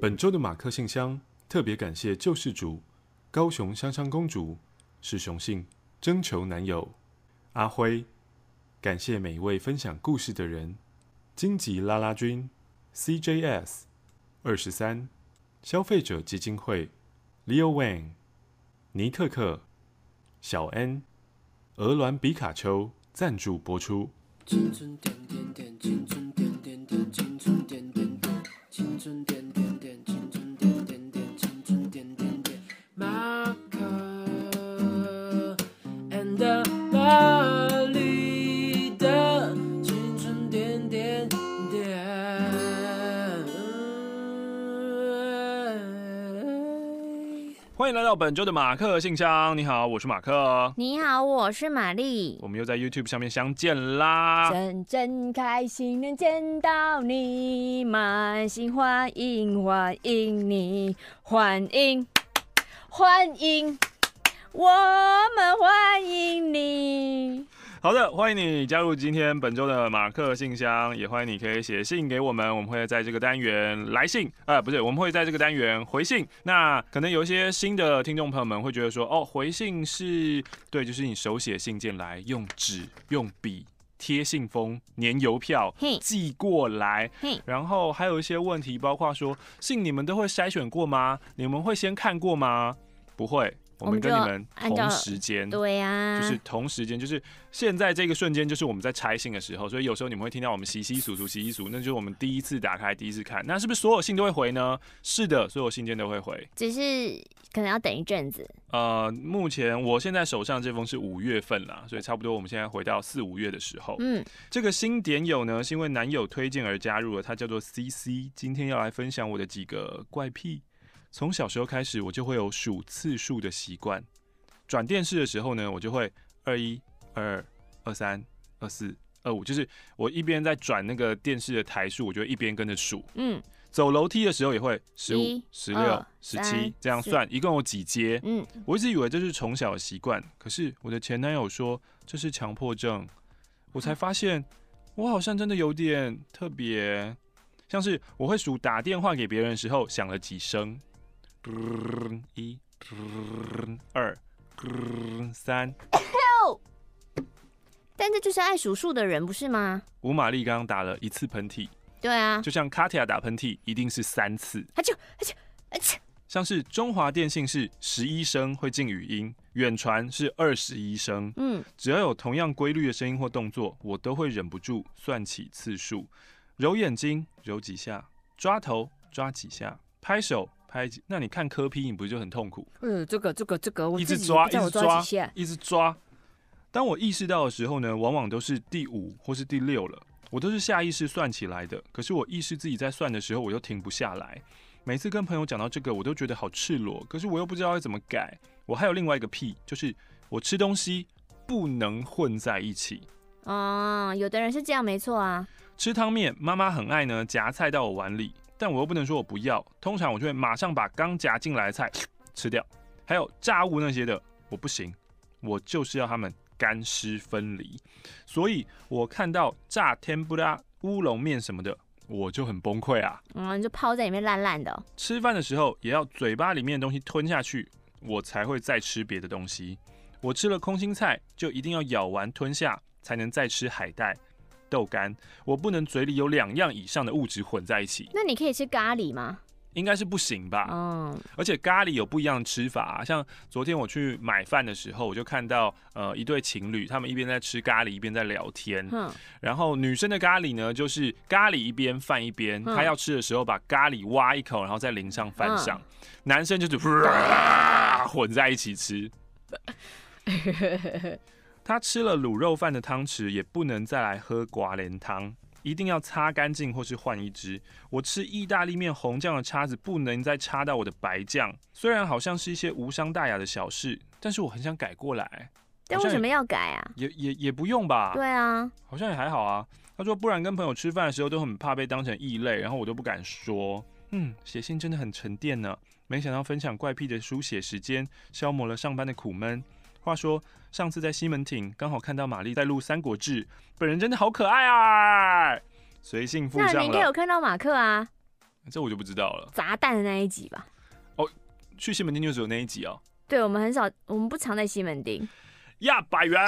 本周的马克信箱特别感谢救世主高雄香香公主是雄性征求男友阿辉，感谢每一位分享故事的人：荆棘拉拉君、CJS 二十三、消费者基金会、Leo Wang、尼克克、小 N、鹅銮比卡丘赞助播出。青春点点点，青春点点点，青春点。欢迎来到本周的马克信箱。你好，我是马克。你好，我是玛丽。我们又在 YouTube 上面相见啦！真真开心能见到你，满心欢迎欢迎你，欢迎欢迎，我们欢迎你。好的，欢迎你加入今天本周的马克信箱，也欢迎你可以写信给我们，我们会在这个单元来信，呃，不是，我们会在这个单元回信。那可能有一些新的听众朋友们会觉得说，哦，回信是对，就是你手写信件来，用纸、用笔贴信封、粘邮票寄过来，然后还有一些问题，包括说信你们都会筛选过吗？你们会先看过吗？不会。我们跟你们同时间，对呀，就是同时间，就是现在这个瞬间，就是我们在拆信的时候，所以有时候你们会听到我们窸窸窣窣、窸窸窣，那就是我们第一次打开、第一次看。那是不是所有信都会回呢？是的，所有信件都会回，只是可能要等一阵子。呃，目前我现在手上这封是五月份啦，所以差不多我们现在回到四五月的时候。嗯，这个新点友呢，是因为男友推荐而加入了，他叫做 CC，今天要来分享我的几个怪癖。从小时候开始，我就会有数次数的习惯。转电视的时候呢，我就会二一、二二、二三、二四、二五，就是我一边在转那个电视的台数，我就一边跟着数。嗯。走楼梯的时候也会十五、十六、十七这样算，一共有几阶？嗯。我一直以为这是从小的习惯，可是我的前男友说这是强迫症，我才发现我好像真的有点特别，像是我会数打电话给别人的时候响了几声。一、二、三，但这就是爱数数的人，不是吗？吴玛丽刚刚打了一次喷嚏，对啊，就像卡蒂亚打喷嚏一定是三次，他就他就而且像是中华电信是十一声会进语音，远传是二十一声，嗯，只要有同样规律的声音或动作，我都会忍不住算起次数，揉眼睛揉几下，抓头抓几下，拍手。拍，那你看柯 P，你不就很痛苦？呃，这个这个这个，我一直抓，一直抓，一直抓。当我意识到的时候呢，往往都是第五或是第六了，我都是下意识算起来的。可是我意识自己在算的时候，我又停不下来。每次跟朋友讲到这个，我都觉得好赤裸，可是我又不知道要怎么改。我还有另外一个癖，就是我吃东西不能混在一起。哦，有的人是这样，没错啊。吃汤面，妈妈很爱呢，夹菜到我碗里。但我又不能说我不要，通常我就会马上把刚夹进来的菜吃掉，还有炸物那些的我不行，我就是要它们干湿分离。所以我看到炸天不拉乌龙面什么的，我就很崩溃啊！嗯，就泡在里面烂烂的。吃饭的时候也要嘴巴里面的东西吞下去，我才会再吃别的东西。我吃了空心菜，就一定要咬完吞下，才能再吃海带。豆干，我不能嘴里有两样以上的物质混在一起。那你可以吃咖喱吗？应该是不行吧。嗯。而且咖喱有不一样的吃法啊，像昨天我去买饭的时候，我就看到呃一对情侣，他们一边在吃咖喱，一边在聊天。嗯。然后女生的咖喱呢，就是咖喱一边饭一边，她要吃的时候把咖喱挖一口，然后再淋上饭上。男生就是 混在一起吃。他吃了卤肉饭的汤匙，也不能再来喝寡莲汤，一定要擦干净或是换一只。我吃意大利面红酱的叉子不能再插到我的白酱。虽然好像是一些无伤大雅的小事，但是我很想改过来。但为什么要改啊？也也也不用吧。对啊，好像也还好啊。他说，不然跟朋友吃饭的时候都很怕被当成异类，然后我都不敢说。嗯，写信真的很沉淀呢。没想到分享怪癖的书写时间，消磨了上班的苦闷。话说上次在西门町刚好看到玛丽在录《三国志》，本人真的好可爱啊！随性附上了。那你应该有看到马克啊？这我就不知道了。砸蛋的那一集吧？哦，去西门町就只有那一集哦。对，我们很少，我们不常在西门町。呀，百元。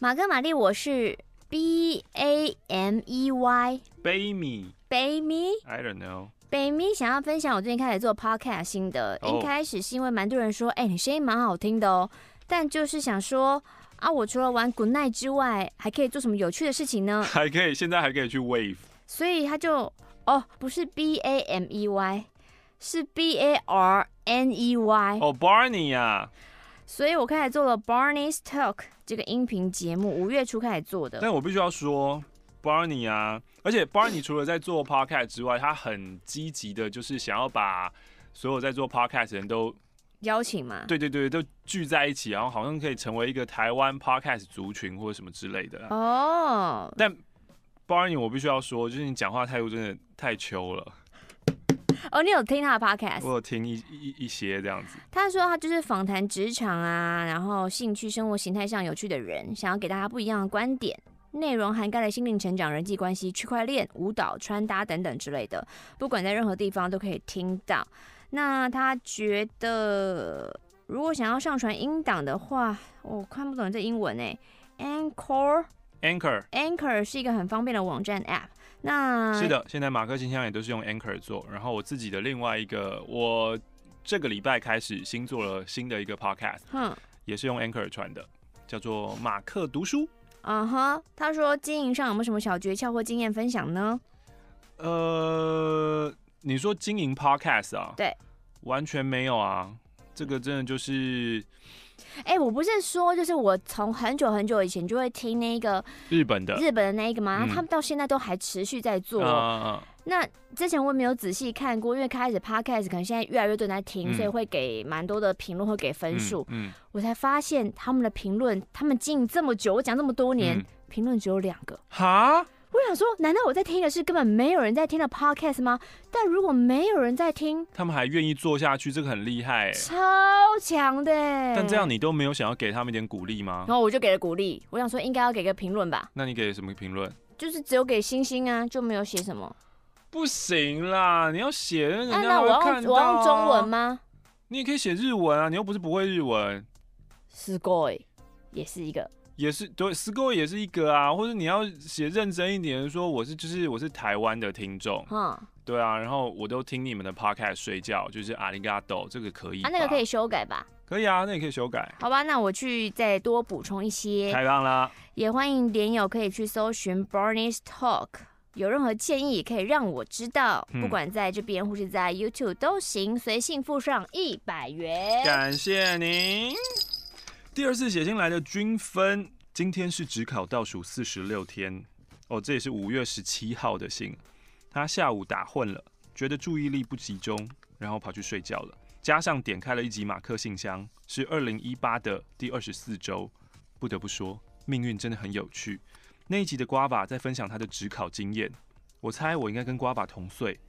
马克玛丽，我是 B A M E Y。Baby。Baby。I don't know。Bamy 想要分享我最近开始做 podcast 心得。Oh. 一开始是因为蛮多人说，哎、欸，你声音蛮好听的哦。但就是想说，啊，我除了玩 Good Night 之外，还可以做什么有趣的事情呢？还可以，现在还可以去 Wave。所以他就，哦，不是 B A M E Y，是 B A R N E Y。哦，Barney 呀。所以我开始做了 Barney's Talk 这个音频节目，五月初开始做的。但我必须要说，Barney 啊，而且 Barney 除了在做 Podcast 之外，他很积极的，就是想要把所有在做 Podcast 的人都邀请嘛。对对对，都聚在一起，然后好像可以成为一个台湾 Podcast 族群或者什么之类的。哦。Oh. 但 Barney，我必须要说，就是你讲话态度真的太秋了。哦，你有听他的 podcast？我有听一一一些这样子。他说他就是访谈职场啊，然后兴趣、生活形态上有趣的人，想要给大家不一样的观点。内容涵盖了心灵成长、人际关系、区块链、舞蹈、穿搭等等之类的，不管在任何地方都可以听到。那他觉得，如果想要上传音档的话，我看不懂这英文诶。Anchor，Anchor，Anchor 是一个很方便的网站 app。那是的，现在马克信箱也都是用 Anchor 做，然后我自己的另外一个，我这个礼拜开始新做了新的一个 Podcast，哼，也是用 Anchor 传的，叫做马克读书。嗯哼、uh，huh, 他说经营上有没有什么小诀窍或经验分享呢？呃，你说经营 Podcast 啊？对，完全没有啊，这个真的就是。哎、欸，我不是说，就是我从很久很久以前就会听那个日本的日本的那一个吗，嗯、他们到现在都还持续在做。嗯、那之前我也没有仔细看过，因为开始 podcast 可能现在越来越多人在听，嗯、所以会给蛮多的评论，会给分数。嗯，嗯我才发现他们的评论，他们经营这么久，我讲这么多年，评论、嗯、只有两个。哈？我想说，难道我在听的是根本没有人在听的 podcast 吗？但如果没有人在听，他们还愿意做下去，这个很厉害，超强的。但这样你都没有想要给他们一点鼓励吗？然后我就给了鼓励，我想说应该要给个评论吧。那你给什么评论？就是只有给星星啊，就没有写什么。不行啦，你要写，人家会看到啊。那我要我要用中文吗？你也可以写日文啊，你又不是不会日文。すごい，也是一个。也是对，score 也是一个啊，或者你要写认真一点，说我是就是我是台湾的听众，嗯，对啊，然后我都听你们的 podcast 睡觉，就是阿里嘎多，这个可以，啊，那个可以修改吧？可以啊，那也可以修改。好吧，那我去再多补充一些。太棒了，也欢迎连友可以去搜寻 Barney's Talk， 有任何建议也可以让我知道，嗯、不管在这边或是在 YouTube 都行，随信附上一百元。感谢您。第二次写信来的均分，今天是只考倒数四十六天哦，这也是五月十七号的信。他下午打混了，觉得注意力不集中，然后跑去睡觉了。加上点开了一集马克信箱，是二零一八的第二十四周。不得不说，命运真的很有趣。那一集的瓜爸在分享他的职考经验，我猜我应该跟瓜爸同岁。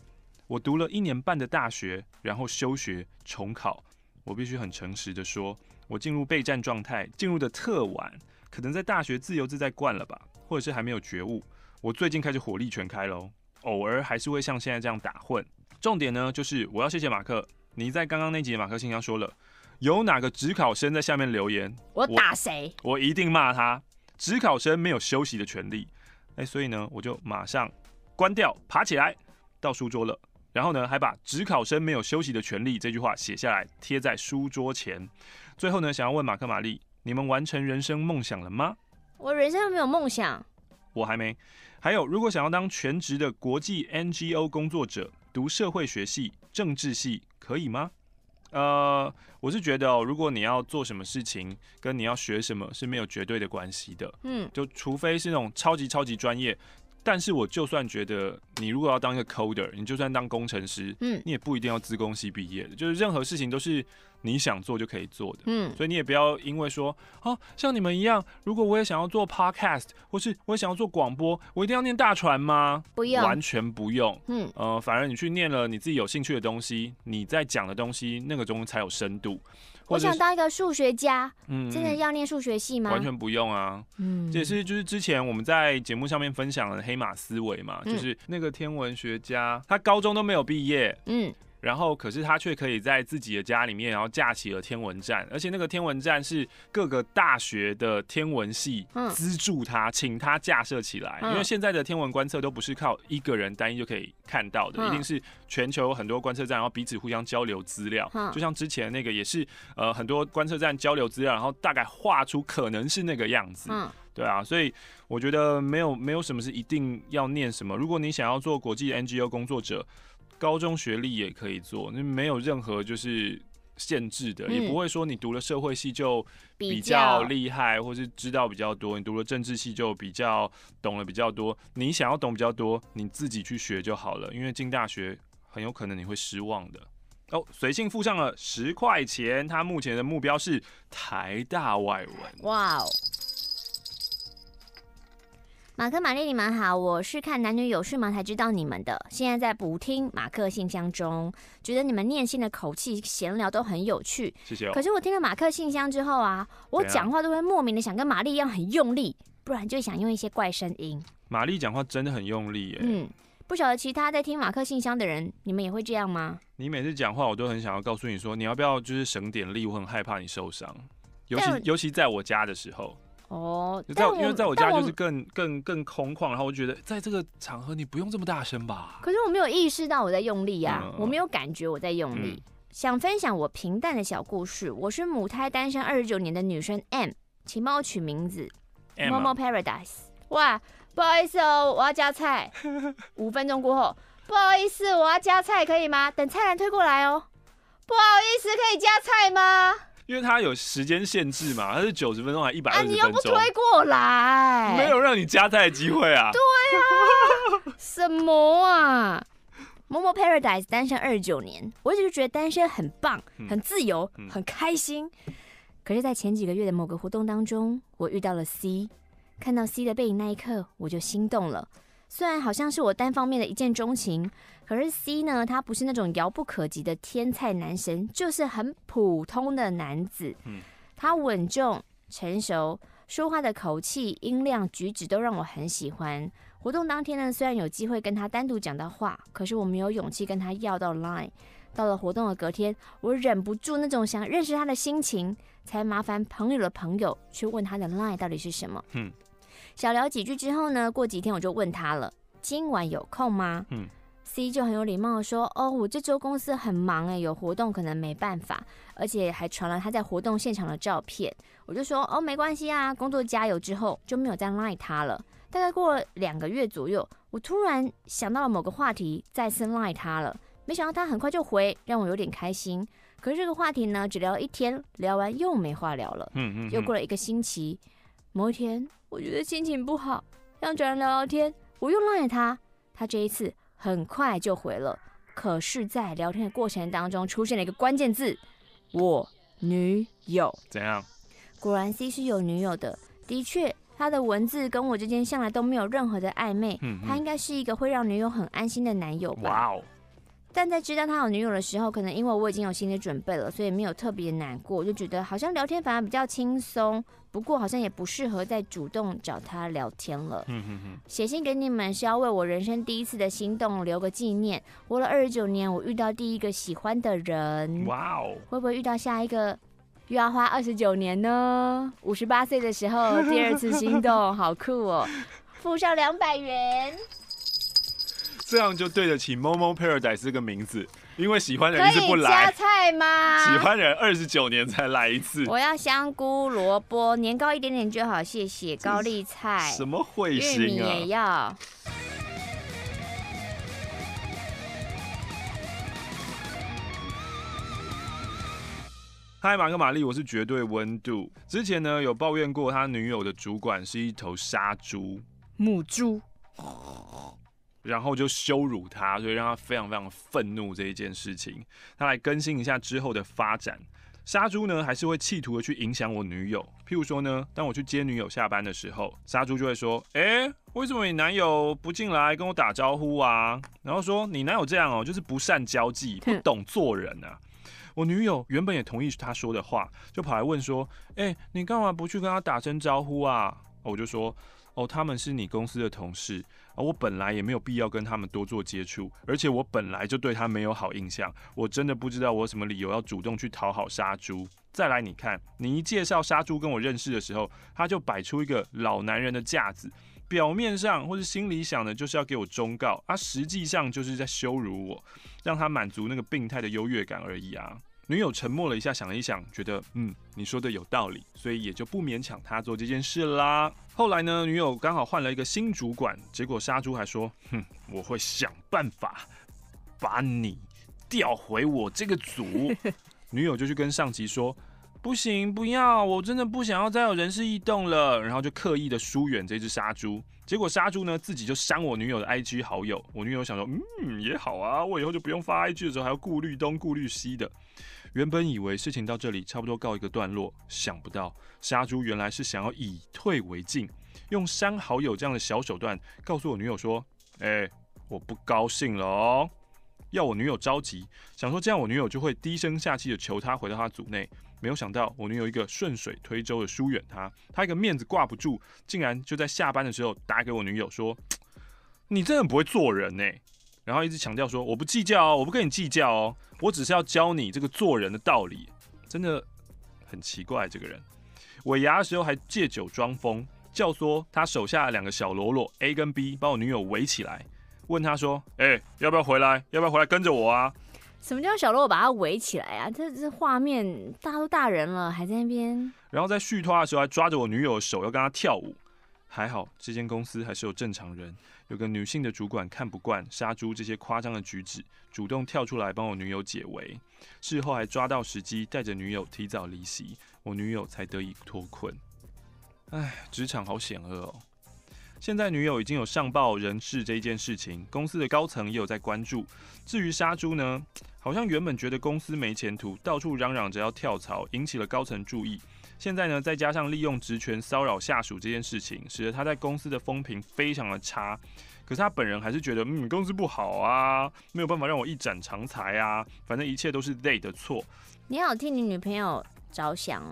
我读了一年半的大学，然后休学重考。我必须很诚实的说。我进入备战状态，进入的特晚，可能在大学自由自在惯了吧，或者是还没有觉悟。我最近开始火力全开喽，偶尔还是会像现在这样打混。重点呢，就是我要谢谢马克，你在刚刚那集的马克信箱说了，有哪个职考生在下面留言，我打谁？我一定骂他。指考生没有休息的权利，哎，所以呢，我就马上关掉，爬起来到书桌了。然后呢，还把“职考生没有休息的权利”这句话写下来，贴在书桌前。最后呢，想要问马克、玛丽，你们完成人生梦想了吗？我人生没有梦想，我还没。还有，如果想要当全职的国际 NGO 工作者，读社会学系、政治系，可以吗？呃，我是觉得哦，如果你要做什么事情，跟你要学什么是没有绝对的关系的。嗯，就除非是那种超级超级专业。但是我就算觉得你如果要当一个 coder，你就算当工程师，嗯，你也不一定要资工系毕业的，就是任何事情都是你想做就可以做的，嗯，所以你也不要因为说，啊，像你们一样，如果我也想要做 podcast，或是我也想要做广播，我一定要念大船吗？不用，完全不用，嗯，呃，反而你去念了你自己有兴趣的东西，你在讲的东西那个东西才有深度。我想当一个数学家，嗯，真的要念数学系吗？完全不用啊，嗯，这也是就是之前我们在节目上面分享的黑马思维嘛，嗯、就是那个天文学家，他高中都没有毕业，嗯。然后，可是他却可以在自己的家里面，然后架起了天文站，而且那个天文站是各个大学的天文系资助他，请他架设起来。因为现在的天文观测都不是靠一个人单一就可以看到的，一定是全球很多观测站，然后彼此互相交流资料。就像之前那个也是，呃，很多观测站交流资料，然后大概画出可能是那个样子。对啊，所以我觉得没有没有什么是一定要念什么。如果你想要做国际 NGO 工作者。高中学历也可以做，那没有任何就是限制的，嗯、也不会说你读了社会系就比较厉害，或是知道比较多。你读了政治系就比较懂了比较多。你想要懂比较多，你自己去学就好了。因为进大学很有可能你会失望的。哦，随性附上了十块钱，他目前的目标是台大外文。哇哦！马克、玛丽，你们好，我是看男女有事吗才知道你们的，现在在补听马克信箱中，觉得你们念信的口气、闲聊都很有趣。谢谢。可是我听了马克信箱之后啊，我讲话都会莫名的想跟玛丽一样很用力，不然就想用一些怪声音。玛丽讲话真的很用力耶。嗯，不晓得其他在听马克信箱的人，你们也会这样吗？你每次讲话，我都很想要告诉你说，你要不要就是省点力？我很害怕你受伤，尤其尤其在我家的时候。哦，在因为在我家就是更更更空旷，然后我觉得在这个场合你不用这么大声吧。可是我没有意识到我在用力啊，我没有感觉我在用力。想分享我平淡的小故事。我是母胎单身二十九年的女生 M，请帮我取名字。Momo Paradise。哇，不好意思哦，我要加菜。五分钟过后，不好意思，我要加菜，可以吗？等菜篮推过来哦。不好意思，可以加菜吗？因为它有时间限制嘛，它是九十分钟还一百二十分钟，你又不推过来，没有让你加菜的机会啊！对啊，什么啊？Momo Paradise 单身二十九年，我一直就觉得单身很棒，很自由，嗯、很开心。嗯、可是，在前几个月的某个活动当中，我遇到了 C，看到 C 的背影那一刻，我就心动了。虽然好像是我单方面的一见钟情，可是 C 呢，他不是那种遥不可及的天才男神，就是很普通的男子。嗯，他稳重、成熟，说话的口气、音量、举止都让我很喜欢。活动当天呢，虽然有机会跟他单独讲到话，可是我没有勇气跟他要到 Line。到了活动的隔天，我忍不住那种想认识他的心情，才麻烦朋友的朋友去问他的 Line 到底是什么。嗯。小聊几句之后呢，过几天我就问他了，今晚有空吗？嗯，C 就很有礼貌的说，哦，我这周公司很忙诶，有活动可能没办法，而且还传了他在活动现场的照片。我就说，哦，没关系啊，工作加油之后就没有再赖他了。大概过了两个月左右，我突然想到了某个话题，再次赖他了。没想到他很快就回，让我有点开心。可是这个话题呢，只聊了一天，聊完又没话聊了。嗯嗯，又过了一个星期，某一天。我觉得心情不好，想找人聊聊天。我又赖他，他这一次很快就回了。可是，在聊天的过程当中，出现了一个关键字：我女友。怎样？果然，C 是有女友的。的确，他的文字跟我之间向来都没有任何的暧昧。嗯，他应该是一个会让女友很安心的男友吧。哇哦！但在知道他有女友的时候，可能因为我已经有心理准备了，所以没有特别难过，就觉得好像聊天反而比较轻松。不过好像也不适合再主动找他聊天了。写信给你们是要为我人生第一次的心动留个纪念。活了二十九年，我遇到第一个喜欢的人。哇哦！会不会遇到下一个又要花二十九年呢？五十八岁的时候第二次心动，好酷哦！付上两百元。这样就对得起 Momo Paradise 这个名字，因为喜欢的人一直不来。加菜吗？喜欢的人二十九年才来一次。我要香菇、萝卜，年糕一点点就好，谢谢。高丽菜。什么彗星啊？玉米也要。嗨，马克玛丽，我是绝对温度。之前呢，有抱怨过他女友的主管是一头杀猪，母猪。然后就羞辱他，所以让他非常非常愤怒这一件事情。他来更新一下之后的发展。杀猪呢，还是会企图的去影响我女友。譬如说呢，当我去接女友下班的时候，杀猪就会说：“诶，为什么你男友不进来跟我打招呼啊？”然后说：“你男友这样哦，就是不善交际，不 懂做人啊。”我女友原本也同意他说的话，就跑来问说：“哎、欸，你干嘛不去跟他打声招呼啊？”我就说：“哦，他们是你公司的同事，而我本来也没有必要跟他们多做接触，而且我本来就对他没有好印象，我真的不知道我有什么理由要主动去讨好杀猪。再来，你看，你一介绍杀猪跟我认识的时候，他就摆出一个老男人的架子。”表面上或是心里想的，就是要给我忠告，啊，实际上就是在羞辱我，让他满足那个病态的优越感而已啊。女友沉默了一下，想了一想，觉得嗯，你说的有道理，所以也就不勉强他做这件事啦。后来呢，女友刚好换了一个新主管，结果杀猪还说，哼，我会想办法把你调回我这个组。女友就去跟上级说。不行，不要！我真的不想要再有人事异动了。然后就刻意的疏远这只杀猪，结果杀猪呢自己就删我女友的 IG 好友。我女友想说，嗯，也好啊，我以后就不用发 IG 的时候还要顾虑东顾虑西的。原本以为事情到这里差不多告一个段落，想不到杀猪原来是想要以退为进，用删好友这样的小手段告诉我女友说，哎、我不高兴了哦，要我女友着急，想说这样我女友就会低声下气的求他回到他组内。没有想到，我女友一个顺水推舟的疏远他，他一个面子挂不住，竟然就在下班的时候打给我女友说：“你真的不会做人呢。”然后一直强调说：“我不计较哦，我不跟你计较哦，我只是要教你这个做人的道理。”真的很奇怪，这个人尾牙的时候还借酒装疯，教唆他手下的两个小喽啰 A 跟 B 把我女友围起来，问他说：“哎，要不要回来？要不要回来跟着我啊？”什么叫小喽啰把他围起来啊？这这画面，大家都大人了，还在那边。然后在续托的时候，还抓着我女友的手要跟她跳舞。还好这间公司还是有正常人，有个女性的主管看不惯杀猪这些夸张的举止，主动跳出来帮我女友解围。事后还抓到时机，带着女友提早离席，我女友才得以脱困。唉，职场好险恶哦。现在女友已经有上报人事这一件事情，公司的高层也有在关注。至于杀猪呢，好像原本觉得公司没前途，到处嚷嚷着要跳槽，引起了高层注意。现在呢，再加上利用职权骚扰下属这件事情，使得他在公司的风评非常的差。可是他本人还是觉得，嗯，公司不好啊，没有办法让我一展长才啊，反正一切都是 they 的错。你好，替你女朋友着想，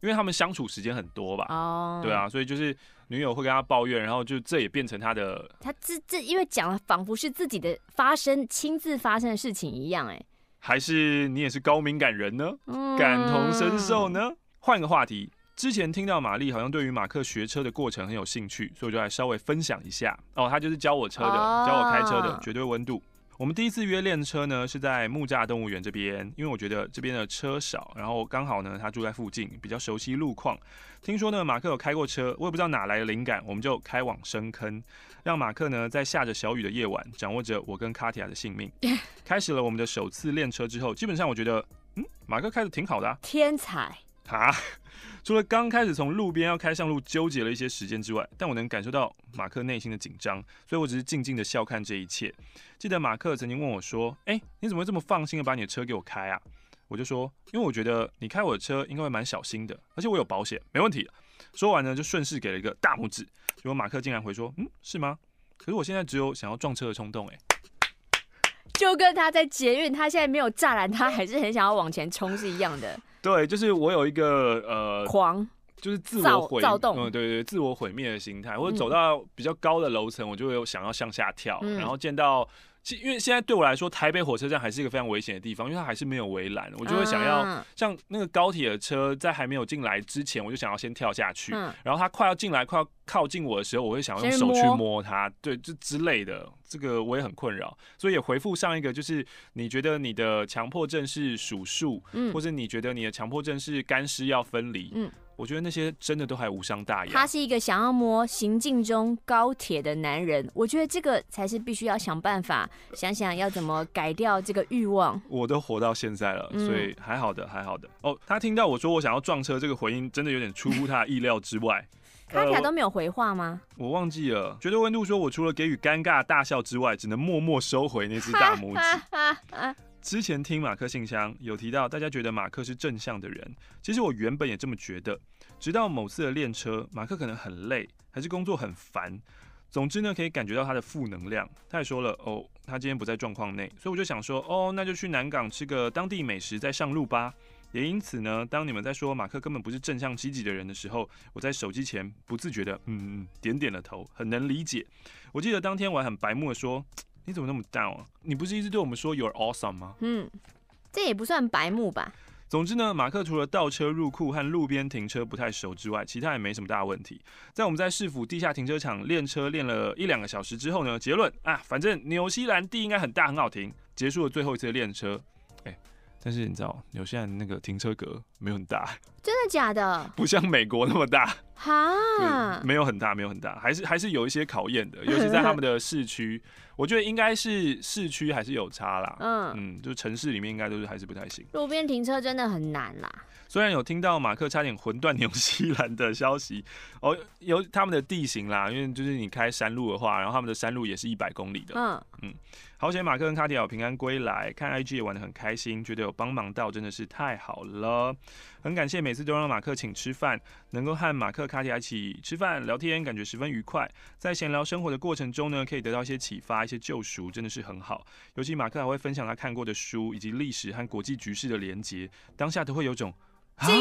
因为他们相处时间很多吧？哦，对啊，所以就是。女友会跟他抱怨，然后就这也变成他的。他这这因为讲了，仿佛是自己的发生、亲自发生的事情一样，哎。还是你也是高敏感人呢？嗯、感同身受呢？换个话题，之前听到玛丽好像对于马克学车的过程很有兴趣，所以我就来稍微分享一下。哦，他就是教我车的，哦、教我开车的，绝对温度。我们第一次约练车呢，是在木栅动物园这边，因为我觉得这边的车少，然后刚好呢，他住在附近，比较熟悉路况。听说呢，马克有开过车，我也不知道哪来的灵感，我们就开往深坑，让马克呢在下着小雨的夜晚，掌握着我跟卡提亚的性命。开始了我们的首次练车之后，基本上我觉得，嗯，马克开得挺好的啊，天才。啊，除了刚开始从路边要开上路纠结了一些时间之外，但我能感受到马克内心的紧张，所以我只是静静的笑看这一切。记得马克曾经问我说：“哎，你怎么这么放心的把你的车给我开啊？”我就说：“因为我觉得你开我的车应该会蛮小心的，而且我有保险，没问题。”说完呢，就顺势给了一个大拇指。结果马克竟然回说：“嗯，是吗？可是我现在只有想要撞车的冲动。”哎，就跟他在捷运，他现在没有栅栏，他还是很想要往前冲是一样的。对，就是我有一个呃狂，就是自我毁躁动，嗯，对对对，自我毁灭的心态。或者走到比较高的楼层，我就会有想要向下跳，嗯、然后见到。因为现在对我来说，台北火车站还是一个非常危险的地方，因为它还是没有围栏，我就会想要像那个高铁的车，在还没有进来之前，我就想要先跳下去，然后它快要进来、快要靠近我的时候，我会想要用手去摸它，对，就之类的，这个我也很困扰，所以也回复上一个，就是你觉得你的强迫症是数数，或者你觉得你的强迫症是干湿要分离，我觉得那些真的都还无伤大雅。他是一个想要摸行进中高铁的男人，我觉得这个才是必须要想办法想想要怎么改掉这个欲望。我都活到现在了，所以还好的，还好的。哦，他听到我说我想要撞车，这个回应真的有点出乎他的意料之外。卡卡都没有回话吗？我忘记了。绝对温度说，我除了给予尴尬大笑之外，只能默默收回那只大拇指。之前听马克信箱有提到，大家觉得马克是正向的人。其实我原本也这么觉得，直到某次的练车，马克可能很累，还是工作很烦，总之呢，可以感觉到他的负能量。他也说了，哦，他今天不在状况内，所以我就想说，哦，那就去南港吃个当地美食再上路吧。也因此呢，当你们在说马克根本不是正向积极的人的时候，我在手机前不自觉的嗯嗯点点了头，很能理解。我记得当天我还很白目的说，你怎么那么 down 啊？你不是一直对我们说 you're awesome 吗？嗯，这也不算白目吧。总之呢，马克除了倒车入库和路边停车不太熟之外，其他也没什么大问题。在我们在市府地下停车场练车练了一两个小时之后呢，结论啊，反正纽西兰地应该很大很好停，结束了最后一次练车。欸，但是你知道，纽西兰那个停车格没有很大，真的假的？不像美国那么大。哈，没有很大，没有很大，还是还是有一些考验的，尤其在他们的市区，我觉得应该是市区还是有差啦。嗯嗯，就城市里面应该都是还是不太行。路边停车真的很难啦。虽然有听到马克差点魂断纽西兰的消息，哦，有他们的地形啦，因为就是你开山路的话，然后他们的山路也是一百公里的。嗯嗯，好险马克跟卡迪亚平安归来，看 IG 也玩的很开心，觉得有帮忙到，真的是太好了。很感谢每次都让马克请吃饭，能够和马克、卡迪亚一起吃饭聊天，感觉十分愉快。在闲聊生活的过程中呢，可以得到一些启发，一些救赎，真的是很好。尤其马克还会分享他看过的书，以及历史和国际局势的连结，当下都会有种。精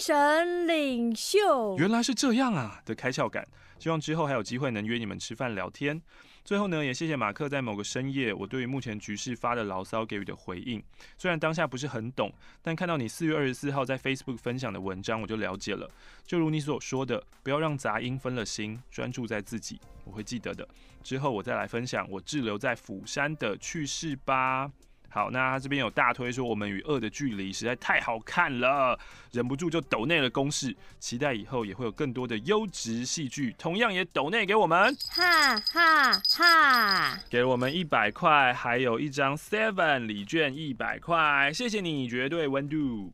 神领袖，原来是这样啊的开窍感。希望之后还有机会能约你们吃饭聊天。最后呢，也谢谢马克在某个深夜，我对于目前局势发的牢骚给予的回应。虽然当下不是很懂，但看到你四月二十四号在 Facebook 分享的文章，我就了解了。就如你所说的，不要让杂音分了心，专注在自己。我会记得的。之后我再来分享我滞留在釜山的趣事吧。好，那他这边有大推说我们与恶的距离实在太好看了，忍不住就抖内了公式，期待以后也会有更多的优质戏剧，同样也抖内给我们，哈哈哈，给我们一百块，还有一张 Seven 礼券一百块，谢谢你，绝对温度。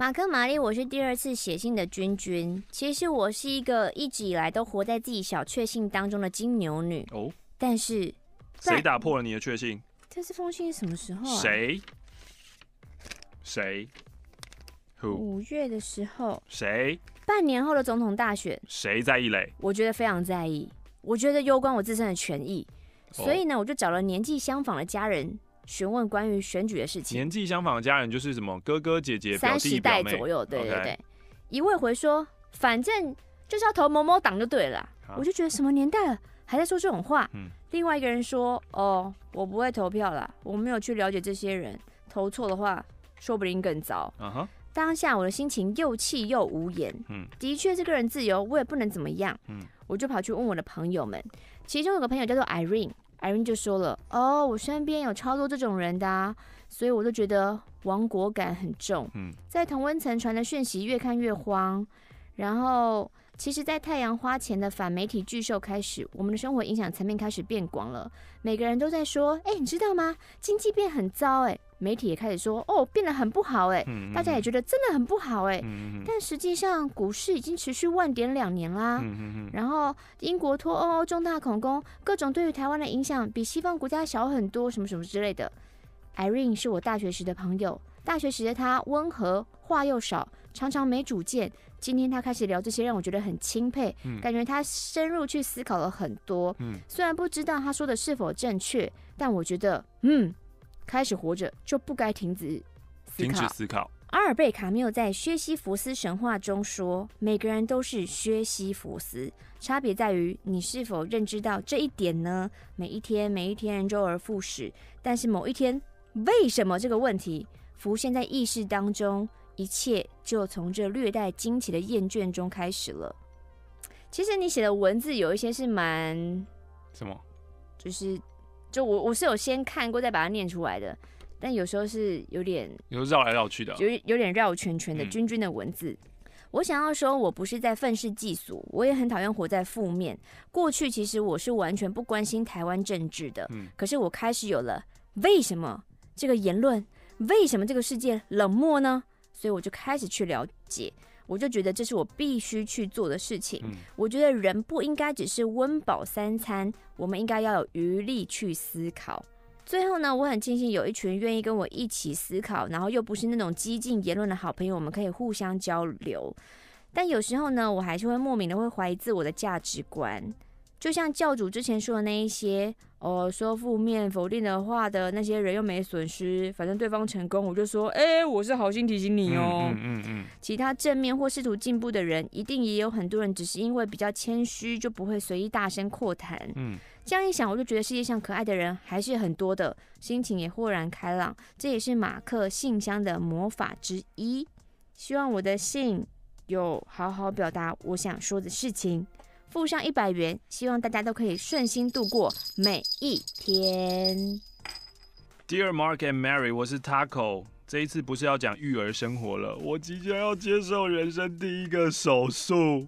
马克玛丽，我是第二次写信的君君。其实我是一个一直以来都活在自己小确幸当中的金牛女。哦，但是谁打破了你的确幸？这是封信是什么时候啊？谁？谁？五月的时候。谁？半年后的总统大选。谁在意嘞？我觉得非常在意。我觉得攸关我自身的权益，所以呢，我就找了年纪相仿的家人。询问关于选举的事情。年纪相仿的家人就是什么哥哥姐姐、表弟表妹，三十代左右，对对对。一位回说，反正就是要投某某党就对了。啊、我就觉得什么年代了，还在说这种话。嗯、另外一个人说，哦，我不会投票啦，我没有去了解这些人，投错的话，说不定更糟。Uh. 当下我的心情又气又无言。嗯，的确是个人自由，我也不能怎么样。嗯，我就跑去问我的朋友们，其中有个朋友叫做 Irene。艾伦就说了：“哦，我身边有超多这种人的啊，所以我就觉得亡国感很重。嗯，在同温层传的讯息越看越慌。然后，其实，在太阳花前的反媒体巨兽开始，我们的生活影响层面开始变广了。每个人都在说：‘哎，你知道吗？经济变很糟。’哎。”媒体也开始说，哦，变得很不好哎，大家也觉得真的很不好哎，但实际上股市已经持续万点两年啦，然后英国脱欧重大恐攻，各种对于台湾的影响比西方国家小很多，什么什么之类的。Irene 是我大学时的朋友，大学时的她温和，话又少，常常没主见。今天他开始聊这些，让我觉得很钦佩，嗯、感觉他深入去思考了很多。嗯，虽然不知道他说的是否正确，但我觉得，嗯。开始活着就不该停止思考。停止思考。阿尔贝卡缪在薛西弗斯神话中说，每个人都是薛西弗斯，差别在于你是否认知到这一点呢？每一天，每一天周而复始，但是某一天，为什么这个问题浮现在意识当中？一切就从这略带惊奇的厌倦中开始了。其实你写的文字有一些是蛮什么，就是。就我我是有先看过再把它念出来的，但有时候是有点有绕来绕去的，有有点绕圈圈的君君的文字。嗯、我想要说，我不是在愤世嫉俗，我也很讨厌活在负面。过去其实我是完全不关心台湾政治的，嗯，可是我开始有了为什么这个言论，为什么这个世界冷漠呢？所以我就开始去了解。我就觉得这是我必须去做的事情。嗯、我觉得人不应该只是温饱三餐，我们应该要有余力去思考。最后呢，我很庆幸有一群愿意跟我一起思考，然后又不是那种激进言论的好朋友，我们可以互相交流。但有时候呢，我还是会莫名的会怀疑自我的价值观。就像教主之前说的那一些，哦，说负面否定的话的那些人又没损失，反正对方成功，我就说，哎、欸，我是好心提醒你哦。嗯嗯，嗯嗯。其他正面或试图进步的人，一定也有很多人，只是因为比较谦虚，就不会随意大声阔谈。嗯。这样一想，我就觉得世界上可爱的人还是很多的，心情也豁然开朗。这也是马克信箱的魔法之一。希望我的信有好好表达我想说的事情。付上一百元，希望大家都可以顺心度过每一天。Dear Mark and Mary，我是 Taco。这一次不是要讲育儿生活了，我即将要接受人生第一个手术。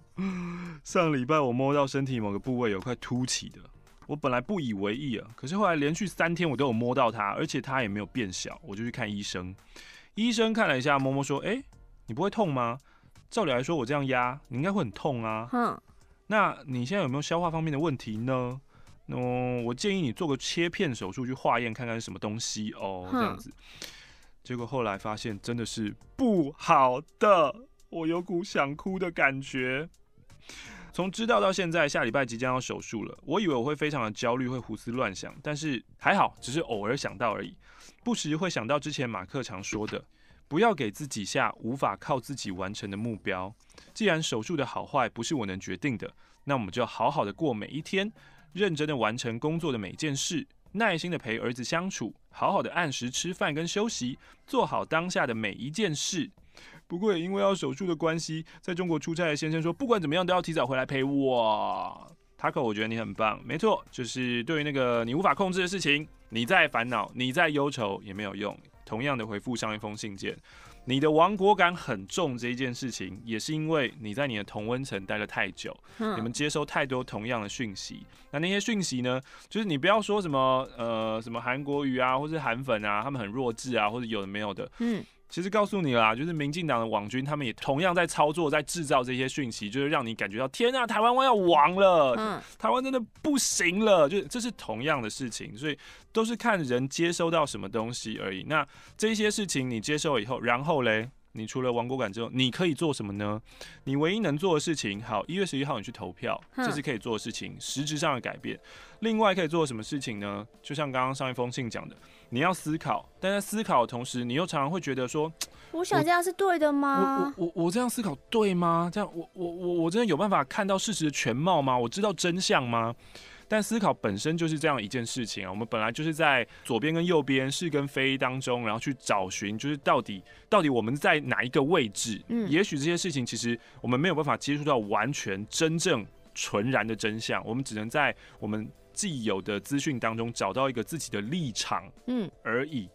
上礼拜我摸到身体某个部位有块凸起的，我本来不以为意啊，可是后来连续三天我都有摸到它，而且它也没有变小，我就去看医生。医生看了一下，摸摸说：“哎，你不会痛吗？照理来说，我这样压，你应该会很痛啊。”哼。那你现在有没有消化方面的问题呢？嗯，我建议你做个切片手术去化验看看是什么东西哦，这样子。结果后来发现真的是不好的，我有股想哭的感觉。从知道到现在，下礼拜即将要手术了，我以为我会非常的焦虑，会胡思乱想，但是还好，只是偶尔想到而已。不时会想到之前马克常说的，不要给自己下无法靠自己完成的目标。既然手术的好坏不是我能决定的，那我们就好好的过每一天，认真的完成工作的每件事，耐心的陪儿子相处，好好的按时吃饭跟休息，做好当下的每一件事。不过也因为要手术的关系，在中国出差的先生说，不管怎么样都要提早回来陪我。塔可，我觉得你很棒，没错，就是对于那个你无法控制的事情，你再烦恼，你再忧愁也没有用。同样的回复上一封信件。你的亡国感很重这一件事情，也是因为你在你的同温层待了太久，你们接收太多同样的讯息。那那些讯息呢，就是你不要说什么呃什么韩国语啊，或是韩粉啊，他们很弱智啊，或者有的没有的。嗯。其实告诉你啦，就是民进党的网军，他们也同样在操作，在制造这些讯息，就是让你感觉到天啊，台湾要亡了，嗯，台湾真的不行了，就这是同样的事情，所以都是看人接收到什么东西而已。那这些事情你接受了以后，然后嘞？你除了亡国感之后，你可以做什么呢？你唯一能做的事情，好，一月十一号你去投票，这是可以做的事情，实质上的改变。另外可以做什么事情呢？就像刚刚上一封信讲的，你要思考，但在思考的同时，你又常常会觉得说，我想这样是对的吗？我我我，我这样思考对吗？这样我我我我真的有办法看到事实的全貌吗？我知道真相吗？但思考本身就是这样一件事情啊，我们本来就是在左边跟右边是跟非当中，然后去找寻，就是到底到底我们在哪一个位置？嗯，也许这些事情其实我们没有办法接触到完全真正纯然的真相，我们只能在我们既有的资讯当中找到一个自己的立场，嗯而已。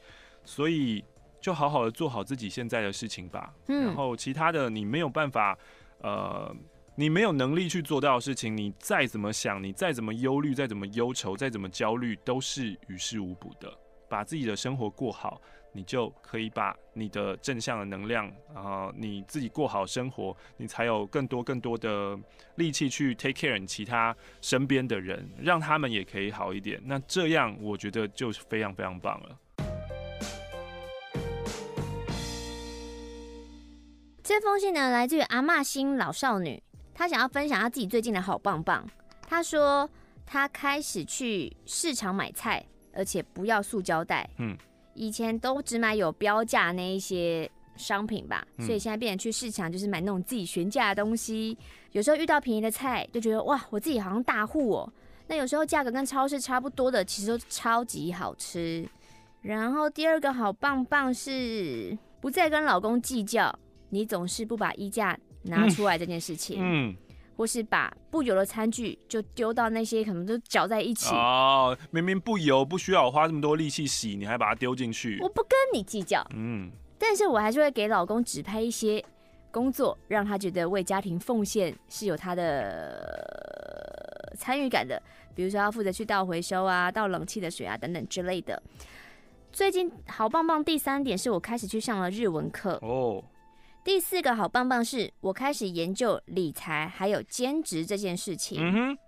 所以就好好的做好自己现在的事情吧，嗯，然后其他的你没有办法，呃。你没有能力去做到的事情，你再怎么想，你再怎么忧虑，再怎么忧愁，再怎么焦虑，都是于事无补的。把自己的生活过好，你就可以把你的正向的能量，啊你自己过好生活，你才有更多更多的力气去 take care 你其他身边的人，让他们也可以好一点。那这样我觉得就是非常非常棒了。这封信呢，来自于阿嬷星老少女。他想要分享他自己最近的好棒棒。他说他开始去市场买菜，而且不要塑胶袋。嗯，以前都只买有标价那一些商品吧，所以现在变成去市场就是买那种自己悬价的东西。有时候遇到便宜的菜，就觉得哇，我自己好像大户哦。那有时候价格跟超市差不多的，其实都超级好吃。然后第二个好棒棒是不再跟老公计较，你总是不把衣架拿出来这件事情，嗯，或是把不油的餐具就丢到那些可能都搅在一起哦，明明不油，不需要我花这么多力气洗，你还把它丢进去。我不跟你计较，嗯，但是我还是会给老公指派一些工作，让他觉得为家庭奉献是有他的参与感的，比如说要负责去倒回收啊、倒冷气的水啊等等之类的。最近好棒棒，第三点是我开始去上了日文课哦。第四个好棒棒是我开始研究理财还有兼职这件事情。嗯哼，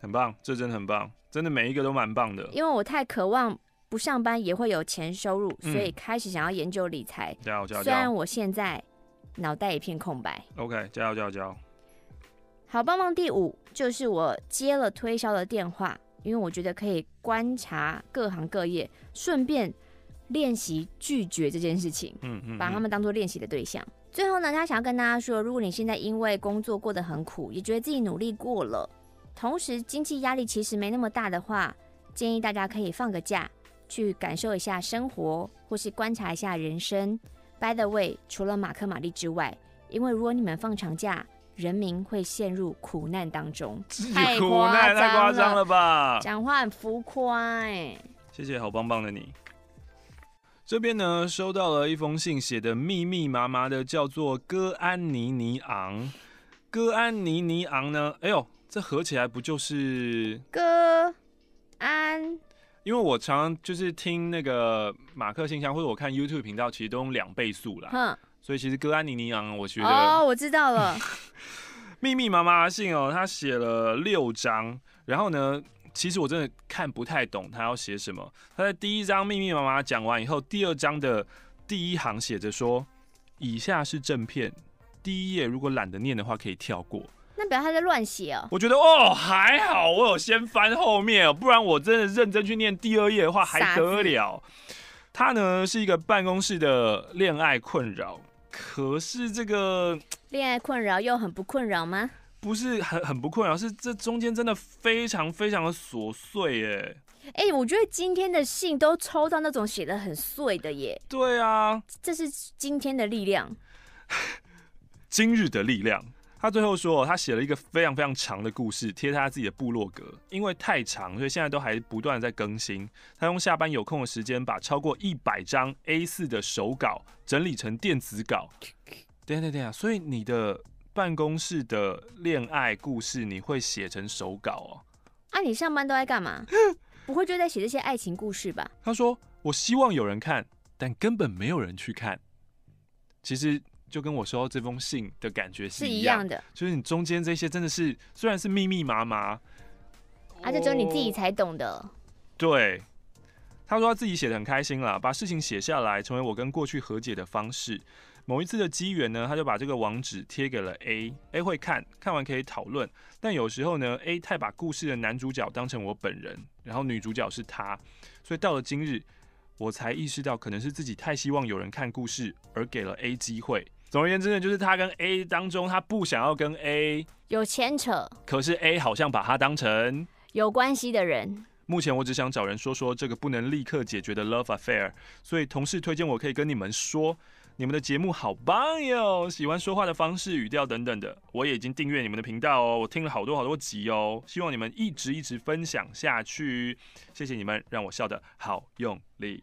很棒，这真的很棒，真的每一个都蛮棒的。因为我太渴望不上班也会有钱收入，所以开始想要研究理财。加油加油、虽然我现在脑袋一片空白。OK，加油加油加油！好棒棒第五就是我接了推销的电话，因为我觉得可以观察各行各业，顺便练习拒绝这件事情。嗯嗯，把他们当做练习的对象。最后呢，他想要跟大家说，如果你现在因为工作过得很苦，也觉得自己努力过了，同时经济压力其实没那么大的话，建议大家可以放个假，去感受一下生活，或是观察一下人生。By the way，除了马克玛丽之外，因为如果你们放长假，人民会陷入苦难当中。太苦难太夸张了吧？讲话很浮夸哎。谢谢，好棒棒的你。这边呢，收到了一封信，写的密密麻麻的，叫做戈安尼尼昂。戈安尼尼昂呢？哎呦，这合起来不就是戈安？因为我常常就是听那个马克信箱，或者我看 YouTube 频道，其实都用两倍速啦。哼，所以其实戈安尼尼昂，我觉得哦，我知道了。密密麻麻的信哦，他写了六张，然后呢，其实我真的看不太懂他要写什么。他在第一章密密麻麻讲完以后，第二章的第一行写着说：“以下是正片，第一页如果懒得念的话，可以跳过。”那表示他在乱写哦。我觉得哦，还好我有先翻后面，不然我真的认真去念第二页的话还得了。他呢是一个办公室的恋爱困扰，可是这个恋爱困扰又很不困扰吗？不是很很不困扰，是这中间真的非常非常的琐碎耶。哎、欸，我觉得今天的信都抽到那种写的很碎的耶。对啊，这是今天的力量，今日的力量。他最后说，他写了一个非常非常长的故事，贴他自己的部落格，因为太长，所以现在都还不断在更新。他用下班有空的时间，把超过一百张 A4 的手稿整理成电子稿。等下等下等下，所以你的。办公室的恋爱故事，你会写成手稿哦？啊，你上班都在干嘛？不会就在写这些爱情故事吧？他说：“我希望有人看，但根本没有人去看。”其实就跟我收到这封信的感觉是一样，是一样的，就是你中间这些真的是虽然是密密麻麻，啊，这只有你自己才懂的。对，他说他自己写的很开心啦，把事情写下来，成为我跟过去和解的方式。某一次的机缘呢，他就把这个网址贴给了 A，A 会看，看完可以讨论。但有时候呢，A 太把故事的男主角当成我本人，然后女主角是他，所以到了今日，我才意识到可能是自己太希望有人看故事，而给了 A 机会。总而言之呢，就是他跟 A 当中，他不想要跟 A 有牵扯，可是 A 好像把他当成有关系的人。目前我只想找人说说这个不能立刻解决的 love affair，所以同事推荐我可以跟你们说。你们的节目好棒哟！喜欢说话的方式、语调等等的，我也已经订阅你们的频道哦。我听了好多好多集哦，希望你们一直一直分享下去。谢谢你们，让我笑得好用力。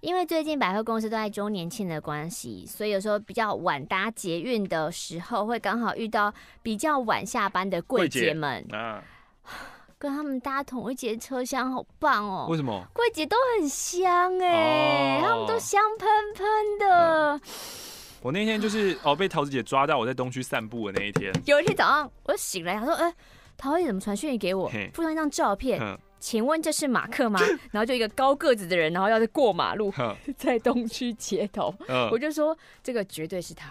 因为最近百货公司都在周年庆的关系，所以有时候比较晚搭捷运的时候，会刚好遇到比较晚下班的柜姐们啊。跟他们搭同一节车厢，好棒哦！为什么？柜姐都很香哎，他们都香喷喷的。我那天就是哦，被桃子姐抓到我在东区散步的那一天。有一天早上，我就醒来，他说：“哎，桃子怎么传讯息给我，附上一张照片？请问这是马克吗？” 然后就一个高个子的人，然后要过马路，在东区街头。我就说这个绝对是他。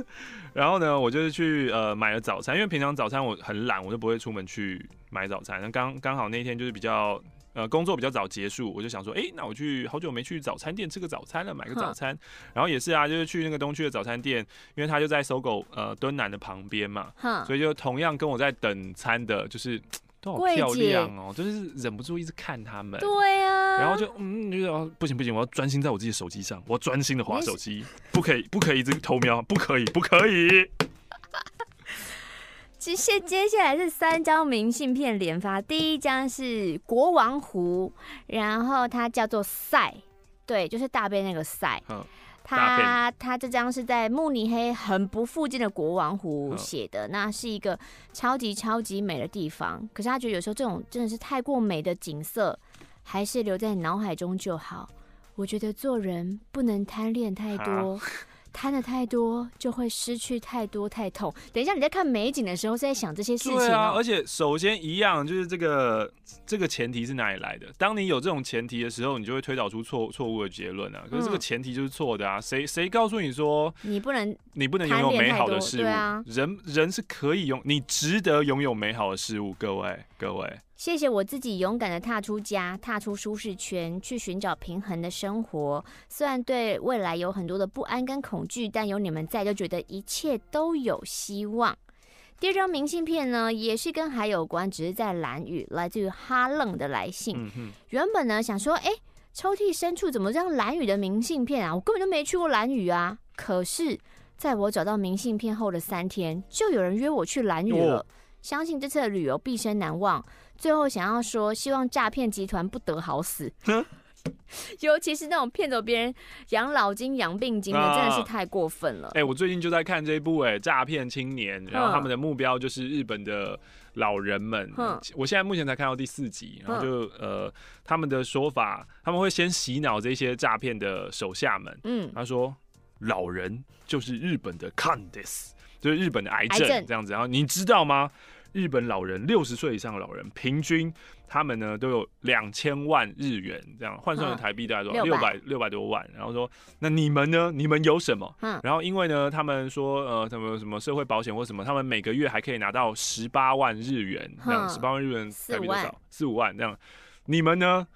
然后呢，我就是去呃买了早餐，因为平常早餐我很懒，我就不会出门去。买早餐，那刚刚好那天就是比较呃工作比较早结束，我就想说，哎、欸，那我去好久没去早餐店吃个早餐了，买个早餐。然后也是啊，就是去那个东区的早餐店，因为他就在 SOGO 呃敦南的旁边嘛，所以就同样跟我在等餐的，就是 都好漂亮哦、喔，就是忍不住一直看他们。对啊，然后就嗯，就哦不行不行，我要专心在我自己的手机上，我要专心的划手机，不可以不可以一直偷瞄，不可以不可以。接接下来是三张明信片连发，第一张是国王湖，然后它叫做赛，对，就是大杯那个赛。他他这张是在慕尼黑很不附近的国王湖写的，那是一个超级超级美的地方。可是他觉得有时候这种真的是太过美的景色，还是留在脑海中就好。我觉得做人不能贪恋太多。贪的太多，就会失去太多太痛。等一下你在看美景的时候，是在想这些事情、喔。对啊，而且首先一样就是这个这个前提是哪里来的？当你有这种前提的时候，你就会推导出错错误的结论啊。可是这个前提就是错的啊！谁谁告诉你说你不能你不能拥有美好的事物？对啊、人人是可以拥，你值得拥有美好的事物。各位各位。谢谢我自己勇敢的踏出家，踏出舒适圈，去寻找平衡的生活。虽然对未来有很多的不安跟恐惧，但有你们在，就觉得一切都有希望。第二张明信片呢，也是跟海有关，只是在蓝雨，来自于哈愣的来信。嗯、原本呢想说，哎，抽屉深处怎么这样蓝雨的明信片啊？我根本就没去过蓝雨啊。可是，在我找到明信片后的三天，就有人约我去蓝雨了。哦、相信这次的旅游毕生难忘。最后想要说，希望诈骗集团不得好死，呵 尤其是那种骗走别人养老金、养病金的，真的是太过分了。哎、我最近就在看这一部、欸，哎，诈骗青年，然后他们的目标就是日本的老人们。嗯我现在目前才看到第四集，然后就呵呃，他们的说法，他们会先洗脑这些诈骗的手下们。嗯，他说老人就是日本的 cancer，就是日本的癌症这样子。然后你知道吗？日本老人六十岁以上的老人，平均他们呢都有两千万日元，这样换算成台币大概多少？六百六百多万。然后说，那你们呢？你们有什么？嗯。然后因为呢，他们说呃什么什么社会保险或什么，他们每个月还可以拿到十八万日元，这样十八万日元台币多少？四五万这样。你们呢？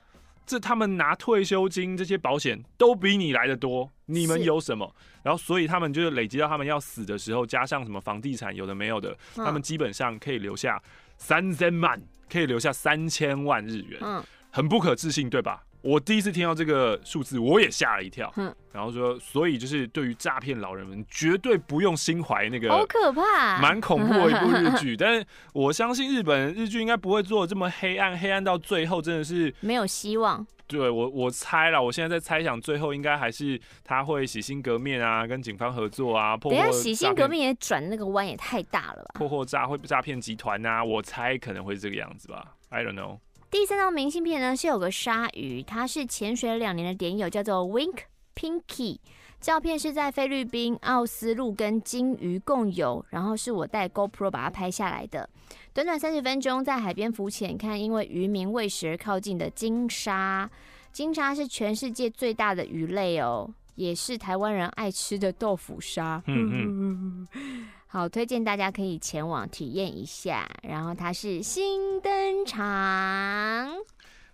这他们拿退休金这些保险都比你来的多，你们有什么？是然后所以他们就是累积到他们要死的时候，加上什么房地产有的没有的，嗯、他们基本上可以留下三千万，可以留下三千万日元，嗯、很不可置信，对吧？我第一次听到这个数字，我也吓了一跳。嗯，然后说，所以就是对于诈骗老人们，绝对不用心怀那个，好可怕，蛮恐怖的一部日剧。但是我相信日本日剧应该不会做这么黑暗，黑暗到最后真的是没有希望。对我，我猜了，我现在在猜想，最后应该还是他会洗心革面啊，跟警方合作啊，破获。等下洗心革面也转那个弯也太大了吧？破获诈会诈骗集团啊，我猜可能会是这个样子吧。I don't know。第三张明信片呢，是有个鲨鱼，它是潜水了两年的点友，叫做 Wink Pinky。照片是在菲律宾奥斯陆跟鲸鱼共游，然后是我带 GoPro 把它拍下来的。短短三十分钟，在海边浮潜，看因为渔民喂食而靠近的鲸鲨。鲸鲨是全世界最大的鱼类哦，也是台湾人爱吃的豆腐鲨。嗯嗯 好，推荐大家可以前往体验一下。然后它是新登场。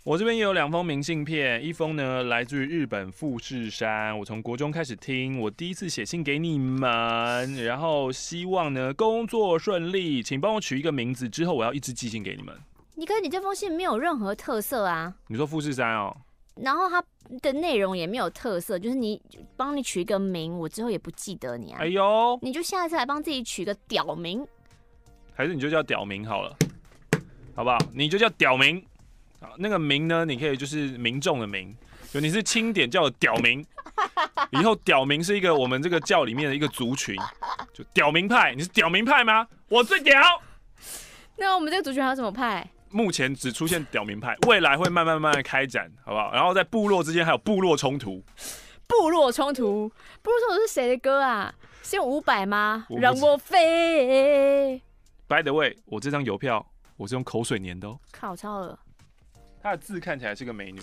我这边也有两封明信片，一封呢来自于日本富士山。我从国中开始听，我第一次写信给你们，然后希望呢工作顺利，请帮我取一个名字，之后我要一直寄信给你们。你看你这封信没有任何特色啊？你说富士山哦？然后它的内容也没有特色，就是你帮你取一个名，我之后也不记得你啊。哎呦，你就下一次来帮自己取个屌名，还是你就叫屌名好了，好不好？你就叫屌名啊，那个名呢，你可以就是民众的名，就你是清点叫屌名，以后屌名是一个我们这个教里面的一个族群，就屌名派，你是屌名派吗？我最屌。那我们这个族群还有什么派？目前只出现屌民派，未来会慢慢慢慢开展，好不好？然后在部落之间还有部落冲突。部落冲突，部落冲突是谁的歌啊？是用伍佰吗？我让我飞。By the way，我这张邮票我是用口水粘的哦。靠，超恶。她的字看起来是个美女。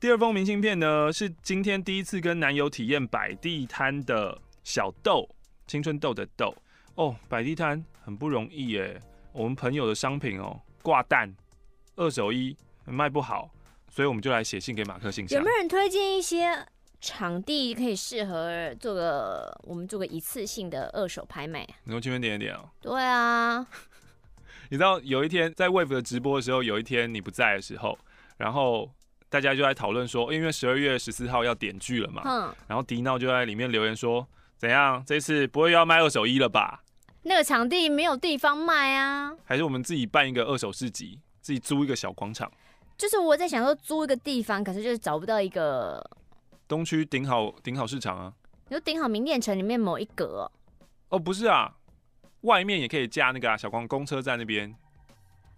第二封明信片呢，是今天第一次跟男友体验摆地摊的小豆，青春痘的豆哦。摆地摊很不容易耶，我们朋友的商品哦。挂蛋，二手衣卖不好，所以我们就来写信给马克信箱。有没有人推荐一些场地可以适合做个我们做个一次性的二手拍卖？你说轻点点点哦。对啊，你知道有一天在 Wave 的直播的时候，有一天你不在的时候，然后大家就在讨论说，因为十二月十四号要点剧了嘛，嗯，然后迪闹就在里面留言说，怎样这次不会又要卖二手衣了吧？那个场地没有地方卖啊，还是我们自己办一个二手市集，自己租一个小广场。就是我在想说租一个地方，可是就是找不到一个东区顶好顶好市场啊。你说顶好名店城里面某一格哦？哦，不是啊，外面也可以架那个啊，小光公车站那边。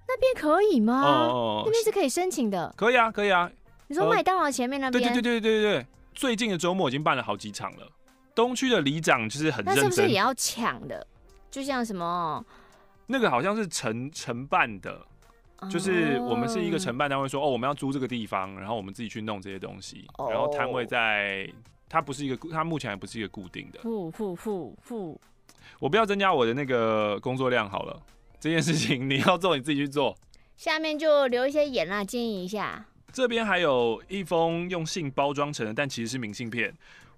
那边可以吗？哦，哦，哦，那边是可以申请的。可以啊，可以啊。你说麦当劳前面那边？对对对对对对对，最近的周末已经办了好几场了。东区的里长就是很认真，那是不是也要抢的？就像什么？那个好像是承承办的，就是我们是一个承办单位说，说哦，我们要租这个地方，然后我们自己去弄这些东西，然后摊位在它不是一个，它目前还不是一个固定的。付付付付，我不要增加我的那个工作量好了，这件事情你要做你自己去做。下面就留一些言啦，建议一下。这边还有一封用信包装成的，但其实是明信片。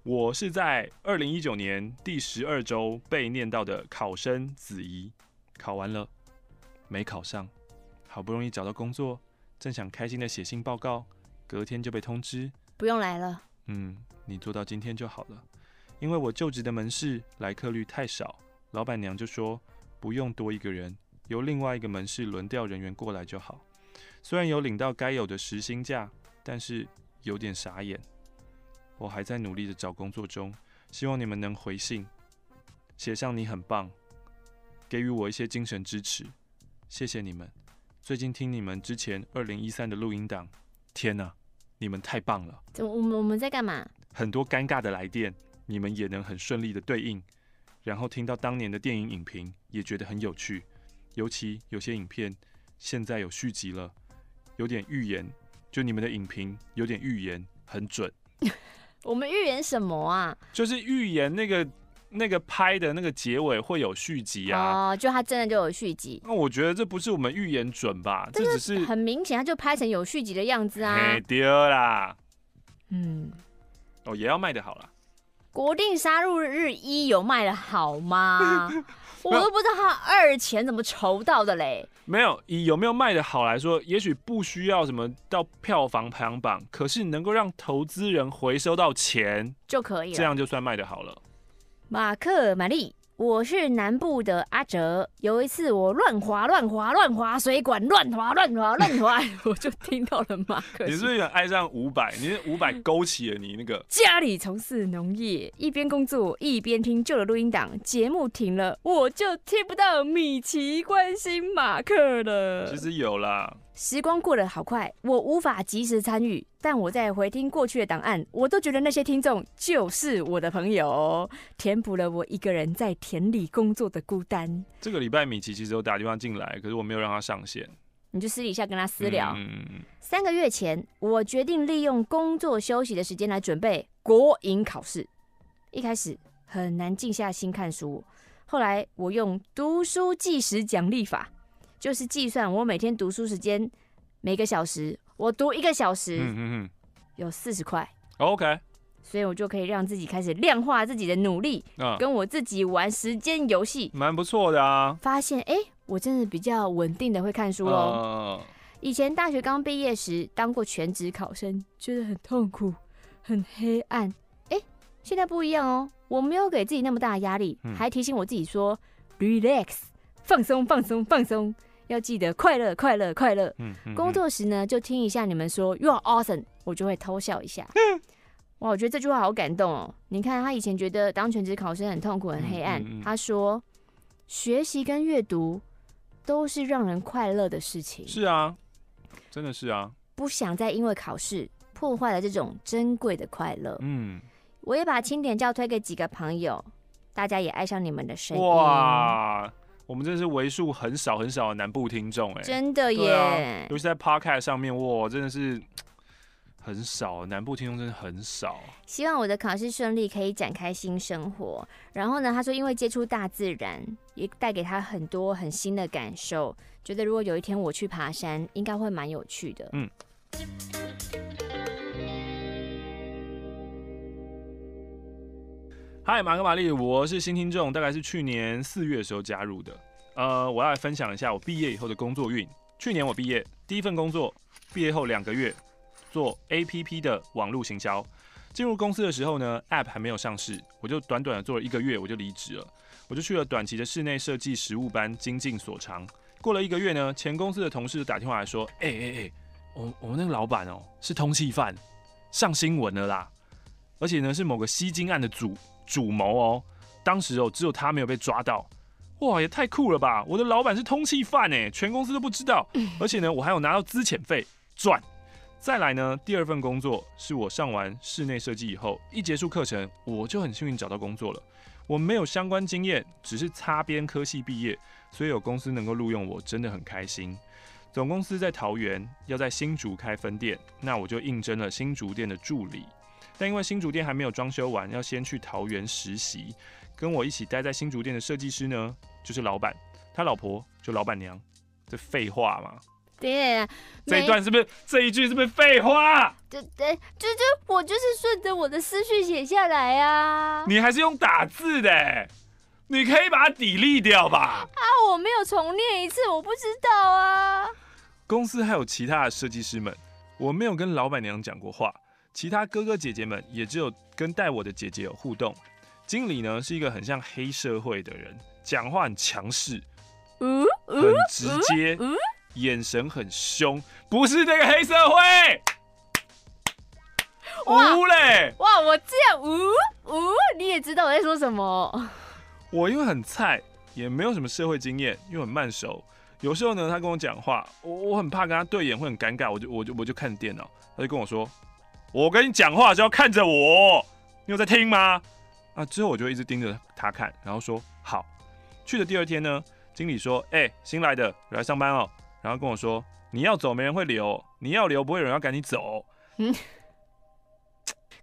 我是在二零一九年第十二周被念到的考生子怡，考完了，没考上，好不容易找到工作，正想开心的写信报告，隔天就被通知不用来了。嗯，你做到今天就好了，因为我就职的门市来客率太少，老板娘就说不用多一个人，由另外一个门市轮调人员过来就好。虽然有领到该有的时薪假，但是有点傻眼。我还在努力的找工作中，希望你们能回信，写上你很棒，给予我一些精神支持，谢谢你们。最近听你们之前二零一三的录音档，天哪，你们太棒了！我们我们在干嘛？很多尴尬的来电，你们也能很顺利的对应，然后听到当年的电影影评，也觉得很有趣，尤其有些影片现在有续集了，有点预言，就你们的影评有点预言，很准。我们预言什么啊？就是预言那个那个拍的那个结尾会有续集啊！哦，就他真的就有续集。那我觉得这不是我们预言准吧？这只是很明显，他就拍成有续集的样子啊！没丢啦。嗯，哦，也要卖的好啦。国定杀戮日一有卖的好吗？我都不知道他二钱怎么筹到的嘞。没有，以有没有卖的好来说，也许不需要什么到票房排行榜，可是能够让投资人回收到钱就可以了，这样就算卖的好了。马克玛丽。我是南部的阿哲。有一次我乱滑乱滑乱滑水管，乱滑乱滑乱滑，我就听到了马克。你是不是爱上伍佰？你是伍佰勾起了你那个。家里从事农业，一边工作一边听旧的录音档。节目停了，我就听不到米奇关心马克了。其实有啦。时光过得好快，我无法及时参与，但我在回听过去的档案，我都觉得那些听众就是我的朋友，填补了我一个人在田里工作的孤单。这个礼拜米奇其实有打电话进来，可是我没有让他上线。你就私底下跟他私聊。嗯。三个月前，我决定利用工作休息的时间来准备国营考试。一开始很难静下心看书，后来我用读书计时奖励法。就是计算我每天读书时间，每个小时我读一个小时，嗯嗯嗯，有四十块，OK，所以我就可以让自己开始量化自己的努力，嗯，跟我自己玩时间游戏，蛮不错的啊。发现哎、欸，我真的比较稳定的会看书喽。以前大学刚毕业时当过全职考生，觉得很痛苦，很黑暗。哎，现在不一样哦，我没有给自己那么大的压力，还提醒我自己说，relax，放松，放松，放松。要记得快乐，快乐，快乐。嗯，嗯，工作时呢，就听一下你们说 “You are awesome”，我就会偷笑一下。哇，我觉得这句话好感动哦。你看，他以前觉得当全职考生很痛苦、很黑暗。嗯嗯嗯，他说，学习跟阅读都是让人快乐的事情。是啊，真的是啊。不想再因为考试破坏了这种珍贵的快乐。嗯，我也把清点教推给几个朋友，大家也爱上你们的声音。哇。我们真的是为数很少很少的南部听众哎，真的耶！啊、尤其在 Podcast 上面，哇，真的是很少，南部听众真的很少。希望我的考试顺利，可以展开新生活。然后呢，他说因为接触大自然，也带给他很多很新的感受，觉得如果有一天我去爬山，应该会蛮有趣的。嗯。嗨，马克玛丽，我是新听众，大概是去年四月的时候加入的。呃，我要来分享一下我毕业以后的工作运。去年我毕业第一份工作，毕业后两个月做 APP 的网络行销。进入公司的时候呢，App 还没有上市，我就短短的做了一个月，我就离职了。我就去了短期的室内设计实务班，精进所长。过了一个月呢，前公司的同事就打电话来说：“哎哎哎，我我们那个老板哦，是通缉犯，上新闻了啦，而且呢是某个吸金案的主。”主谋哦，当时哦只有他没有被抓到，哇，也太酷了吧！我的老板是通缉犯哎，全公司都不知道，而且呢我还有拿到资遣费赚。再来呢，第二份工作是我上完室内设计以后，一结束课程，我就很幸运找到工作了。我没有相关经验，只是擦边科系毕业，所以有公司能够录用我，真的很开心。总公司在桃园，要在新竹开分店，那我就应征了新竹店的助理。但因为新竹店还没有装修完，要先去桃园实习。跟我一起待在新竹店的设计师呢，就是老板，他老婆就老板娘。这废话嘛？对，这一段是不是这一句是不是废话？对对，就就我就是顺着我的思绪写下来啊。你还是用打字的，你可以把它 delete 掉吧？啊，我没有重念一次，我不知道啊。公司还有其他的设计师们，我没有跟老板娘讲过话，其他哥哥姐姐们也只有跟带我的姐姐有互动。经理呢是一个很像黑社会的人，讲话很强势，嗯，很直接。眼神很凶，不是那个黑社会。呜嘞！哇，我这样呜呜，你也知道我在说什么。我因为很菜，也没有什么社会经验，又很慢熟。有时候呢，他跟我讲话，我我很怕跟他对眼会很尴尬，我就我就我就看电脑，他就跟我说：“我跟你讲话就要看着我，你有在听吗？”啊，之后我就一直盯着他看，然后说：“好。”去的第二天呢，经理说：“哎、欸，新来的来上班哦。”然后跟我说：“你要走，没人会留；你要留，不会有人要赶你走。”嗯，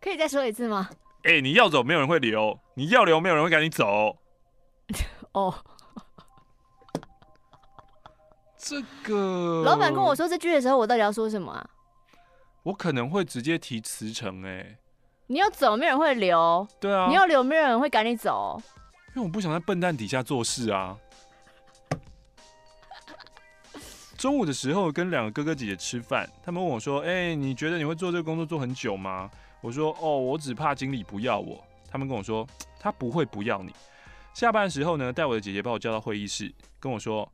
可以再说一次吗？哎、欸，你要走，没有人会留；你要留，没有人会赶你走。哦，这个老板跟我说这句的时候，我到底要说什么啊？我可能会直接提辞呈。哎，你要走，没有人会留。对啊，你要留，没有人会赶你走。因为我不想在笨蛋底下做事啊。中午的时候跟两个哥哥姐姐吃饭，他们问我说：“哎、欸，你觉得你会做这个工作做很久吗？”我说：“哦，我只怕经理不要我。”他们跟我说：“他不会不要你。”下班的时候呢，带我的姐姐把我叫到会议室，跟我说：“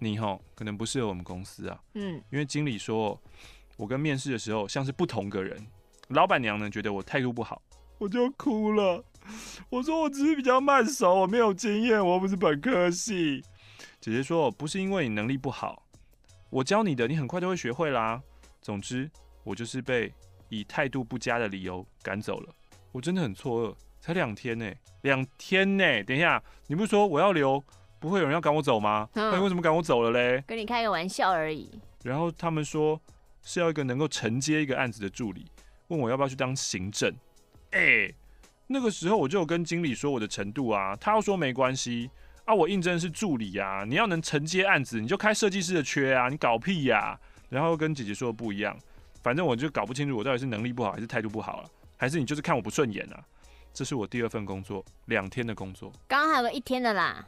你吼可能不适合我们公司啊，嗯，因为经理说我跟面试的时候像是不同个人。老板娘呢觉得我态度不好，我就哭了。我说我只是比较慢熟，我没有经验，我又不是本科系。姐姐说不是因为你能力不好。”我教你的，你很快就会学会啦。总之，我就是被以态度不佳的理由赶走了。我真的很错愕，才两天呢，两天呢。等一下，你不是说我要留，不会有人要赶我走吗？那你、嗯、为什么赶我走了嘞？跟你开个玩笑而已。然后他们说是要一个能够承接一个案子的助理，问我要不要去当行政。哎、欸，那个时候我就有跟经理说我的程度啊，他要说没关系。啊，我应征的是助理啊，你要能承接案子，你就开设计师的缺啊，你搞屁呀、啊！然后跟姐姐说的不一样，反正我就搞不清楚我到底是能力不好还是态度不好了，还是你就是看我不顺眼啊？这是我第二份工作，两天的工作。刚刚还有个一天的啦。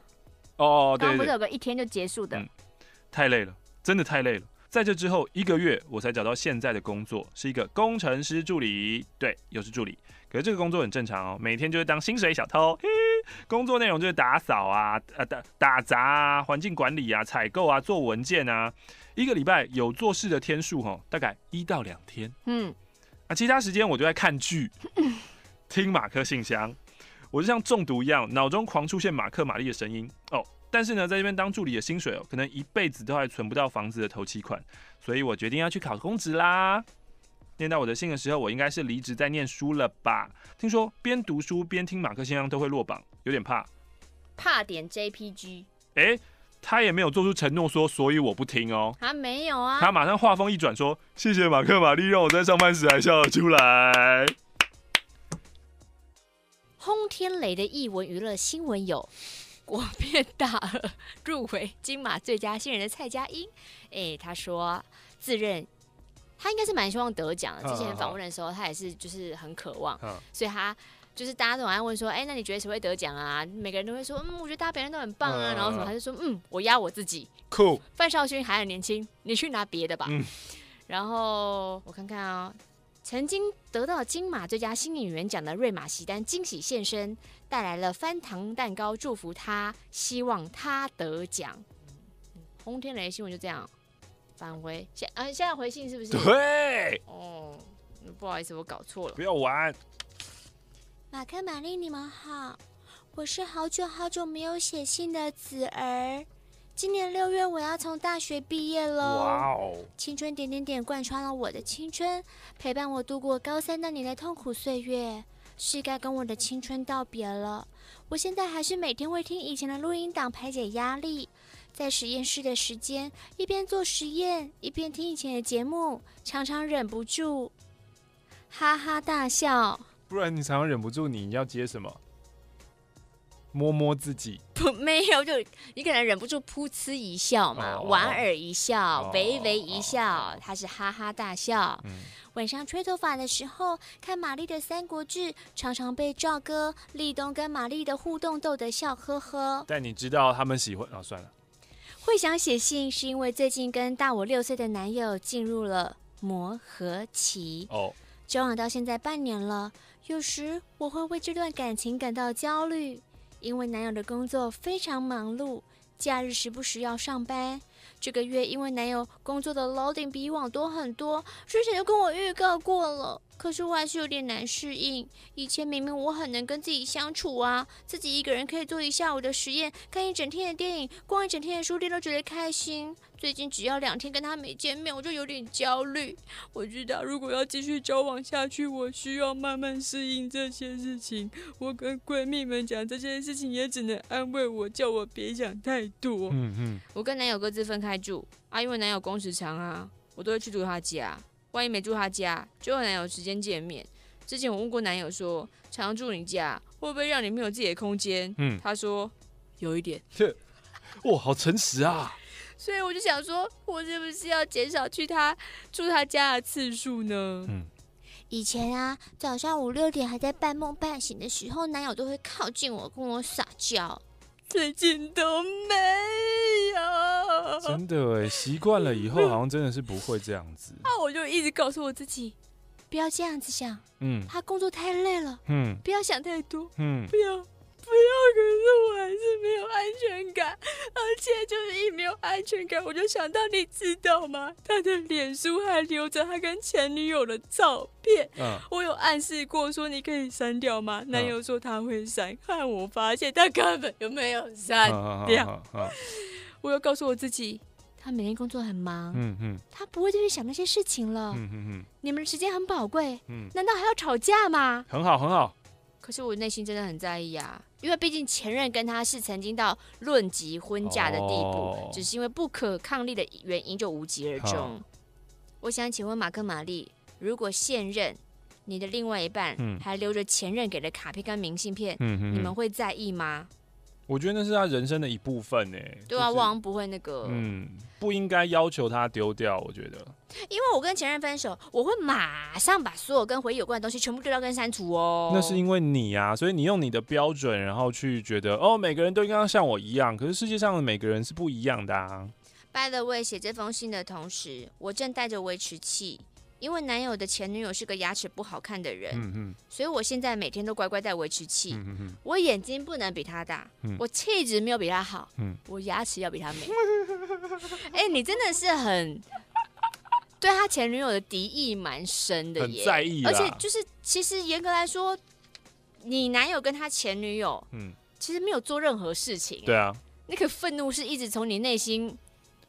哦，刚刚不是有个一天就结束的。嗯，太累了，真的太累了。在这之后一个月，我才找到现在的工作，是一个工程师助理。对，又是助理。可是这个工作很正常哦，每天就是当薪水小偷。嘿，工作内容就是打扫啊、呃、打打杂啊、环境管理啊、采购啊、做文件啊。一个礼拜有做事的天数哈，大概一到两天。嗯，啊，其他时间我就在看剧、听马克信箱。我就像中毒一样，脑中狂出现马克玛丽的声音哦。但是呢，在这边当助理的薪水哦，可能一辈子都还存不到房子的头期款，所以我决定要去考公职啦。念到我的信的时候，我应该是离职在念书了吧？听说边读书边听马克先生都会落榜，有点怕。怕点 JPG？他也没有做出承诺说，所以我不听哦。他没有啊。他马上话锋一转说：“谢谢马克玛丽，让我在上班时还笑得出来。”轰天雷的译文娱乐新闻有。国片大了入围金马最佳新人的蔡佳音，哎、欸，他说自认他应该是蛮希望得奖的。之前访问的时候，他也是就是很渴望，所以他就是大家都爱问说，哎、欸，那你觉得谁会得奖啊？每个人都会说，嗯，我觉得大家表现都很棒啊。然后什么，他就说，嗯，我压我自己。酷，范少勋还很年轻，你去拿别的吧。然后我看看啊、喔。曾经得到金马最佳新演员奖的瑞玛席丹惊喜现身，带来了翻糖蛋糕祝福他，希望他得奖。轰天雷新闻就这样返回，现呃现在回信是不是？对。哦，不好意思，我搞错了。不要玩。马克、玛丽，你们好，我是好久好久没有写信的子儿。今年六月我要从大学毕业了。哇哦！青春点点点贯穿了我的青春，陪伴我度过高三那年的痛苦岁月，是该跟我的青春道别了。我现在还是每天会听以前的录音档排解压力，在实验室的时间一边做实验一边听以前的节目，常常忍不住哈哈大笑。不然你常常忍不住，你要接什么？摸摸自己，不，没有，就你可能忍不住噗嗤一笑嘛，哦、莞尔一笑，微微、哦、一笑，他、哦、是哈哈大笑。嗯、晚上吹头发的时候，看玛丽的《三国志》，常常被赵哥、立冬跟玛丽的互动逗得笑呵呵。但你知道他们喜欢啊、哦？算了，会想写信是因为最近跟大我六岁的男友进入了磨合期哦，交往到现在半年了，有时我会为这段感情感到焦虑。因为男友的工作非常忙碌，假日时不时要上班。这个月因为男友工作的 loading 比以往多很多，之前就跟我预告过了。可是我还是有点难适应。以前明明我很能跟自己相处啊，自己一个人可以做一下午的实验，看一整天的电影，逛一整天的书店都觉得开心。最近只要两天跟他没见面，我就有点焦虑。我知道如果要继续交往下去，我需要慢慢适应这些事情。我跟闺蜜们讲这些事情，也只能安慰我，叫我别想太多。嗯嗯，我跟男友各自分开住啊，因为男友工时长啊，我都会去住他家。万一没住他家，就和男友时间见面。之前我问过男友说，常住你家会不会让你没有自己的空间？嗯，他说有一点。哇，好诚实啊！所以我就想说，我是不是要减少去他住他家的次数呢？嗯，以前啊，早上五六点还在半梦半醒的时候，男友都会靠近我跟我撒娇。最近都没有，真的哎，习惯了以后好像真的是不会这样子。那我就一直告诉我自己，不要这样子想。嗯，他工作太累了。嗯，不要想太多。嗯，不要。不要，可是我还是没有安全感，而且就是一没有安全感，我就想到，你知道吗？他的脸书还留着他跟前女友的照片。嗯，我有暗示过说你可以删掉吗？男友说他会删，看我发现他根本就没有删掉。我又告诉我自己，他每天工作很忙，嗯嗯，他不会再去想那些事情了。嗯嗯嗯，你们的时间很宝贵，嗯，难道还要吵架吗？很好，很好。可是我内心真的很在意啊，因为毕竟前任跟他是曾经到论及婚嫁的地步，哦、只是因为不可抗力的原因就无疾而终。哦、我想请问马克玛丽，如果现任你的另外一半还留着前任给的卡片跟明信片，你们会在意吗？我觉得那是他人生的一部分呢。对啊，往往、就是、不会那个，嗯，不应该要求他丢掉。我觉得，因为我跟前任分手，我会马上把所有跟回忆有关的东西全部丢掉跟删除哦。那是因为你啊，所以你用你的标准，然后去觉得哦，每个人都应该像我一样。可是世界上的每个人是不一样的啊。By the way，写这封信的同时，我正带着维持器。因为男友的前女友是个牙齿不好看的人，嗯嗯，所以我现在每天都乖乖戴维持器。嗯嗯，我眼睛不能比他大，嗯、我气质没有比他好，嗯、我牙齿要比他美。哎、欸，你真的是很对他前女友的敌意蛮深的耶，很在意。而且就是，其实严格来说，你男友跟他前女友，嗯，其实没有做任何事情。对啊，那个愤怒是一直从你内心。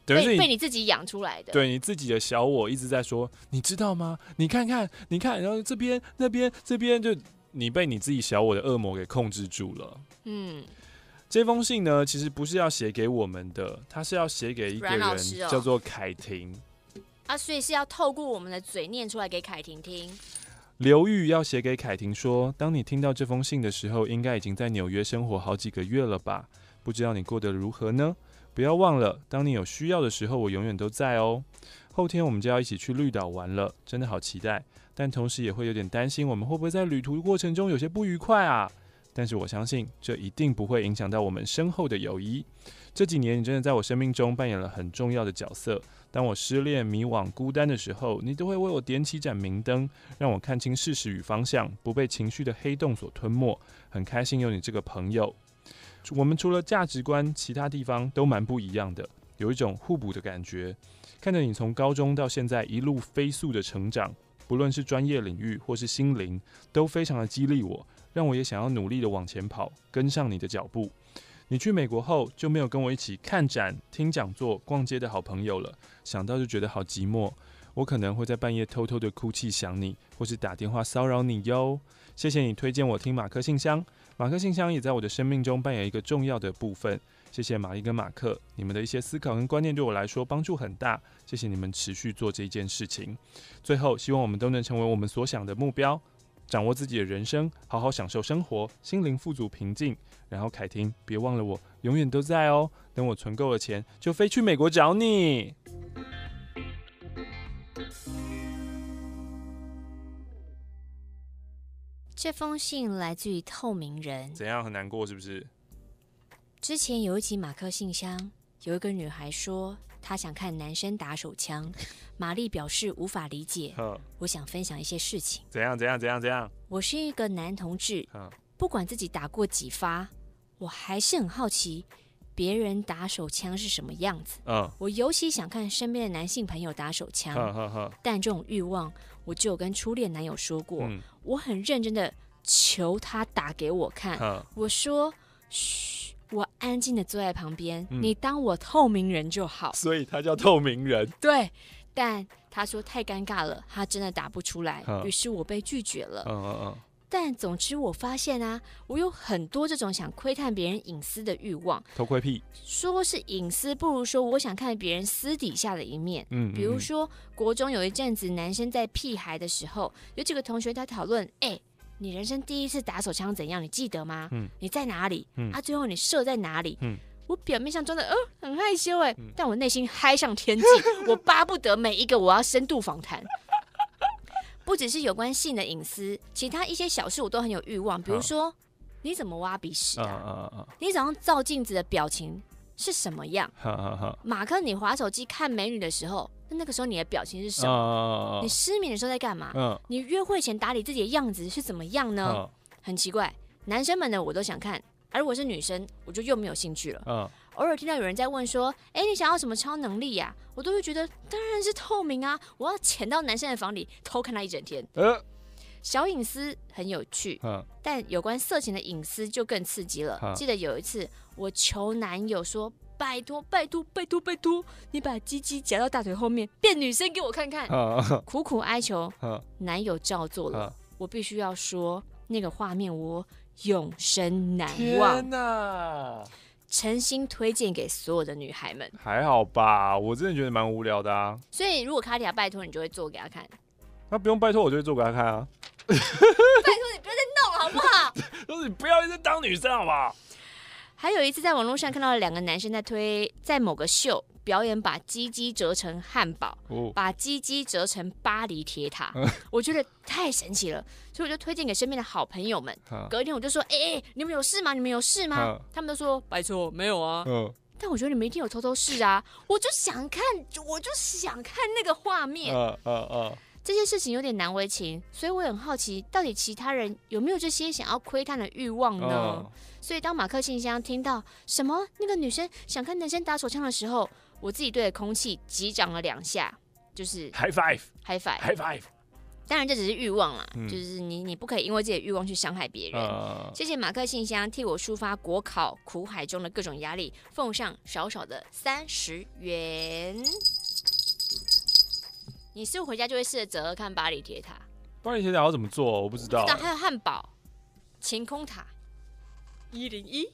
等于被被你自己养出来的，对你自己的小我一直在说，你知道吗？你看看，你看，然后这边、那边、这边，就你被你自己小我的恶魔给控制住了。嗯，这封信呢，其实不是要写给我们的，它是要写给一个人，哦、叫做凯婷。啊，所以是要透过我们的嘴念出来给凯婷听。刘玉要写给凯婷说，当你听到这封信的时候，应该已经在纽约生活好几个月了吧？不知道你过得如何呢？不要忘了，当你有需要的时候，我永远都在哦。后天我们就要一起去绿岛玩了，真的好期待。但同时也会有点担心，我们会不会在旅途过程中有些不愉快啊？但是我相信，这一定不会影响到我们深厚的友谊。这几年，你真的在我生命中扮演了很重要的角色。当我失恋、迷惘、孤单的时候，你都会为我点起盏明灯，让我看清事实与方向，不被情绪的黑洞所吞没。很开心有你这个朋友。我们除了价值观，其他地方都蛮不一样的，有一种互补的感觉。看着你从高中到现在一路飞速的成长，不论是专业领域或是心灵，都非常的激励我，让我也想要努力的往前跑，跟上你的脚步。你去美国后就没有跟我一起看展、听讲座、逛街的好朋友了，想到就觉得好寂寞。我可能会在半夜偷偷的哭泣想你，或是打电话骚扰你哟。谢谢你推荐我听马克信箱，马克信箱也在我的生命中扮演一个重要的部分。谢谢玛丽跟马克，你们的一些思考跟观念对我来说帮助很大。谢谢你们持续做这件事情。最后，希望我们都能成为我们所想的目标，掌握自己的人生，好好享受生活，心灵富足平静。然后凯婷，别忘了我，永远都在哦。等我存够了钱，就飞去美国找你。这封信来自于透明人，怎样很难过是不是？之前有一集马克信箱，有一个女孩说她想看男生打手枪，玛丽表示无法理解。我想分享一些事情。怎样怎样怎样怎样？我是一个男同志，不管自己打过几发，我还是很好奇别人打手枪是什么样子。我尤其想看身边的男性朋友打手枪。但这种欲望，我就有跟初恋男友说过，我很认真的求他打给我看。我说：“嘘。”我安静的坐在旁边，嗯、你当我透明人就好。所以他叫透明人。对，但他说太尴尬了，他真的打不出来，于、嗯、是我被拒绝了。嗯嗯嗯。但总之我发现啊，我有很多这种想窥探别人隐私的欲望。偷窥癖。说是隐私，不如说我想看别人私底下的一面。嗯，嗯，嗯。比如说，国中有一阵子，男生在屁孩的时候，有几个同学在讨论，哎。你人生第一次打手枪怎样？你记得吗？嗯，你在哪里？嗯，啊，最后你射在哪里？嗯，我表面上装的呃很害羞哎，嗯、但我内心嗨上天际，我巴不得每一个我要深度访谈。不只是有关性的隐私，其他一些小事我都很有欲望。比如说，好你怎么挖鼻屎啊？你早上照镜子的表情是什么样？马克，你划手机看美女的时候。那那个时候你的表情是什么？Uh, 你失眠的时候在干嘛？Uh, 你约会前打理自己的样子是怎么样呢？Uh, 很奇怪，男生们呢我都想看，而我是女生，我就又没有兴趣了。Uh, 偶尔听到有人在问说：“哎，你想要什么超能力呀？”我都会觉得当然是透明啊！我要潜到男生的房里偷看他一整天。Uh, 小隐私很有趣，uh, 但有关色情的隐私就更刺激了。Uh, 记得有一次我求男友说。拜托，拜托，拜托，拜托！你把鸡鸡夹到大腿后面，变女生给我看看。苦苦哀求，男友照做了。我必须要说，那个画面我永生难忘。天哪！诚心推荐给所有的女孩们。还好吧，我真的觉得蛮无聊的啊。所以如果卡迪亚拜托，你就会做给他看。那不用拜托，我就会做给他看啊。拜托你不要再弄了，好不好？就是你不要一直当女生，好不好？还有一次在网络上看到了两个男生在推，在某个秀表演把鸡鸡折成汉堡，哦、把鸡鸡折成巴黎铁塔，嗯、我觉得太神奇了，所以我就推荐给身边的好朋友们。嗯、隔一天我就说：“哎、欸，你们有事吗？你们有事吗？”嗯、他们都说：“白错，没有啊。嗯”但我觉得你们一定有偷偷试啊！我就想看，我就想看那个画面。嗯嗯嗯这些事情有点难为情，所以我很好奇，到底其他人有没有这些想要窥探的欲望呢？Oh. 所以当马克信箱听到什么那个女生想看男生打手枪的时候，我自己对着空气击掌了两下，就是 high five，high five，high five。当然这只是欲望啦，嗯、就是你你不可以因为自己的欲望去伤害别人。Uh. 谢谢马克信箱替我抒发国考苦海中的各种压力，奉上少少的三十元。你是不是回家就会试着折看巴黎铁塔？巴黎铁塔要怎么做？我不知道。知道还有汉堡、晴空塔、一零一。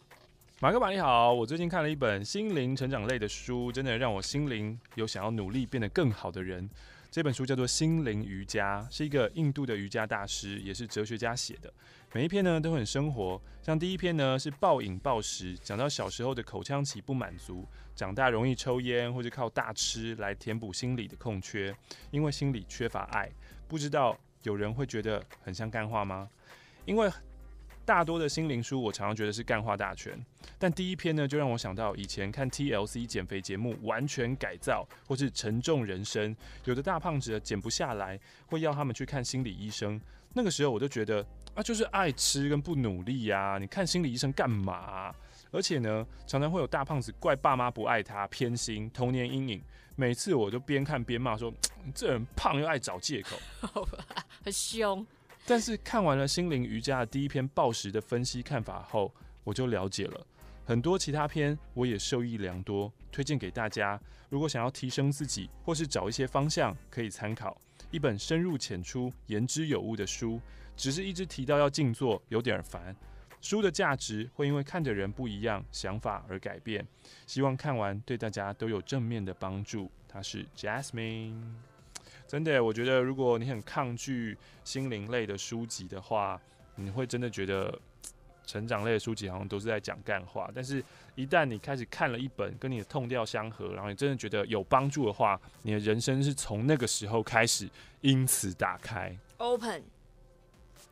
马克马你好，我最近看了一本心灵成长类的书，真的让我心灵有想要努力变得更好的人。这本书叫做《心灵瑜伽》，是一个印度的瑜伽大师，也是哲学家写的。每一篇呢都很生活，像第一篇呢是暴饮暴食，讲到小时候的口腔期不满足。长大容易抽烟或者靠大吃来填补心理的空缺，因为心里缺乏爱。不知道有人会觉得很像干话吗？因为大多的心灵书我常常觉得是干话大全，但第一篇呢就让我想到以前看 TLC 减肥节目《完全改造》或是《沉重人生》，有的大胖子减不下来会要他们去看心理医生。那个时候我就觉得啊，就是爱吃跟不努力呀，你看心理医生干嘛？而且呢，常常会有大胖子怪爸妈不爱他，偏心，童年阴影。每次我就边看边骂说：“ 这人胖又爱找借口。”很凶。但是看完了心灵瑜伽的第一篇暴食的分析看法后，我就了解了。很多其他篇我也受益良多，推荐给大家。如果想要提升自己，或是找一些方向可以参考，一本深入浅出、言之有物的书，只是一直提到要静坐，有点烦。书的价值会因为看的人不一样，想法而改变。希望看完对大家都有正面的帮助。他是 Jasmine，真的，我觉得如果你很抗拒心灵类的书籍的话，你会真的觉得。成长类的书籍好像都是在讲干话，但是一旦你开始看了一本跟你的 tone 调相合，然后你真的觉得有帮助的话，你的人生是从那个时候开始因此打开。Open。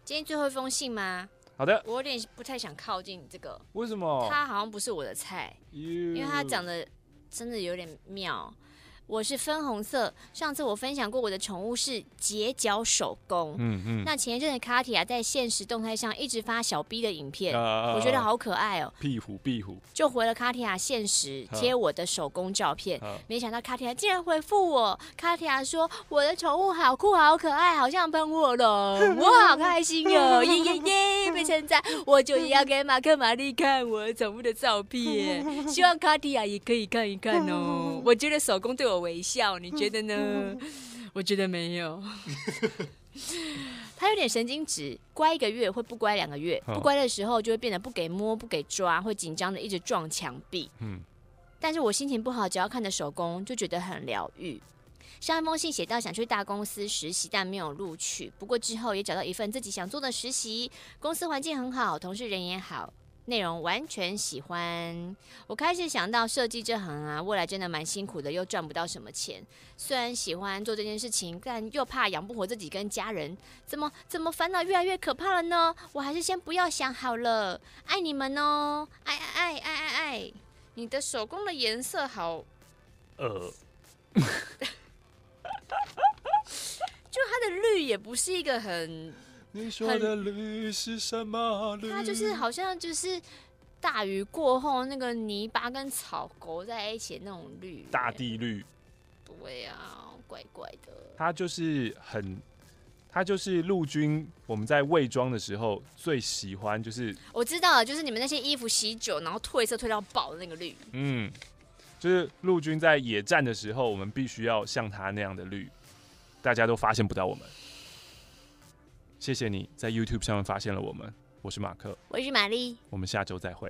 今天最后一封信吗？好的。我有点不太想靠近这个。为什么？他好像不是我的菜因为他讲的真的有点妙。我是分红色。上次我分享过我的宠物是睫角手工。嗯嗯。那前一阵子卡提亚在现实动态上一直发小 B 的影片，啊、我觉得好可爱哦、喔。壁虎壁虎。就回了卡提亚现实贴我的手工照片，没想到卡提亚竟然回复我。卡提亚说我的宠物好酷好可爱，好像喷火龙，我好开心哦，耶耶耶，被称赞，我就要给马克玛丽看我宠物的照片，希望卡提亚也可以看一看哦。我觉得手工对我。微笑，你觉得呢？我觉得没有。他有点神经质，乖一个月会不乖两个月，不乖的时候就会变得不给摸、不给抓，会紧张的一直撞墙壁。嗯，但是我心情不好，只要看着手工就觉得很疗愈。上一封信写到想去大公司实习，但没有录取。不过之后也找到一份自己想做的实习，公司环境很好，同事人也好。内容完全喜欢，我开始想到设计这行啊，未来真的蛮辛苦的，又赚不到什么钱。虽然喜欢做这件事情，但又怕养不活自己跟家人，怎么怎么烦恼越来越可怕了呢？我还是先不要想好了。爱你们哦，爱爱爱爱爱爱！你的手工的颜色好，呃，就它的绿也不是一个很。你说的绿是什么绿？它就是好像就是大雨过后那个泥巴跟草勾在一起的那种绿，大地绿。对啊，怪怪的。它就是很，它就是陆军我们在伪装的时候最喜欢，就是我知道了，就是你们那些衣服洗久然后褪色褪到爆的那个绿。嗯，就是陆军在野战的时候，我们必须要像它那样的绿，大家都发现不到我们。谢谢你在 YouTube 上面发现了我们，我是马克，我是玛丽，我们下周再会。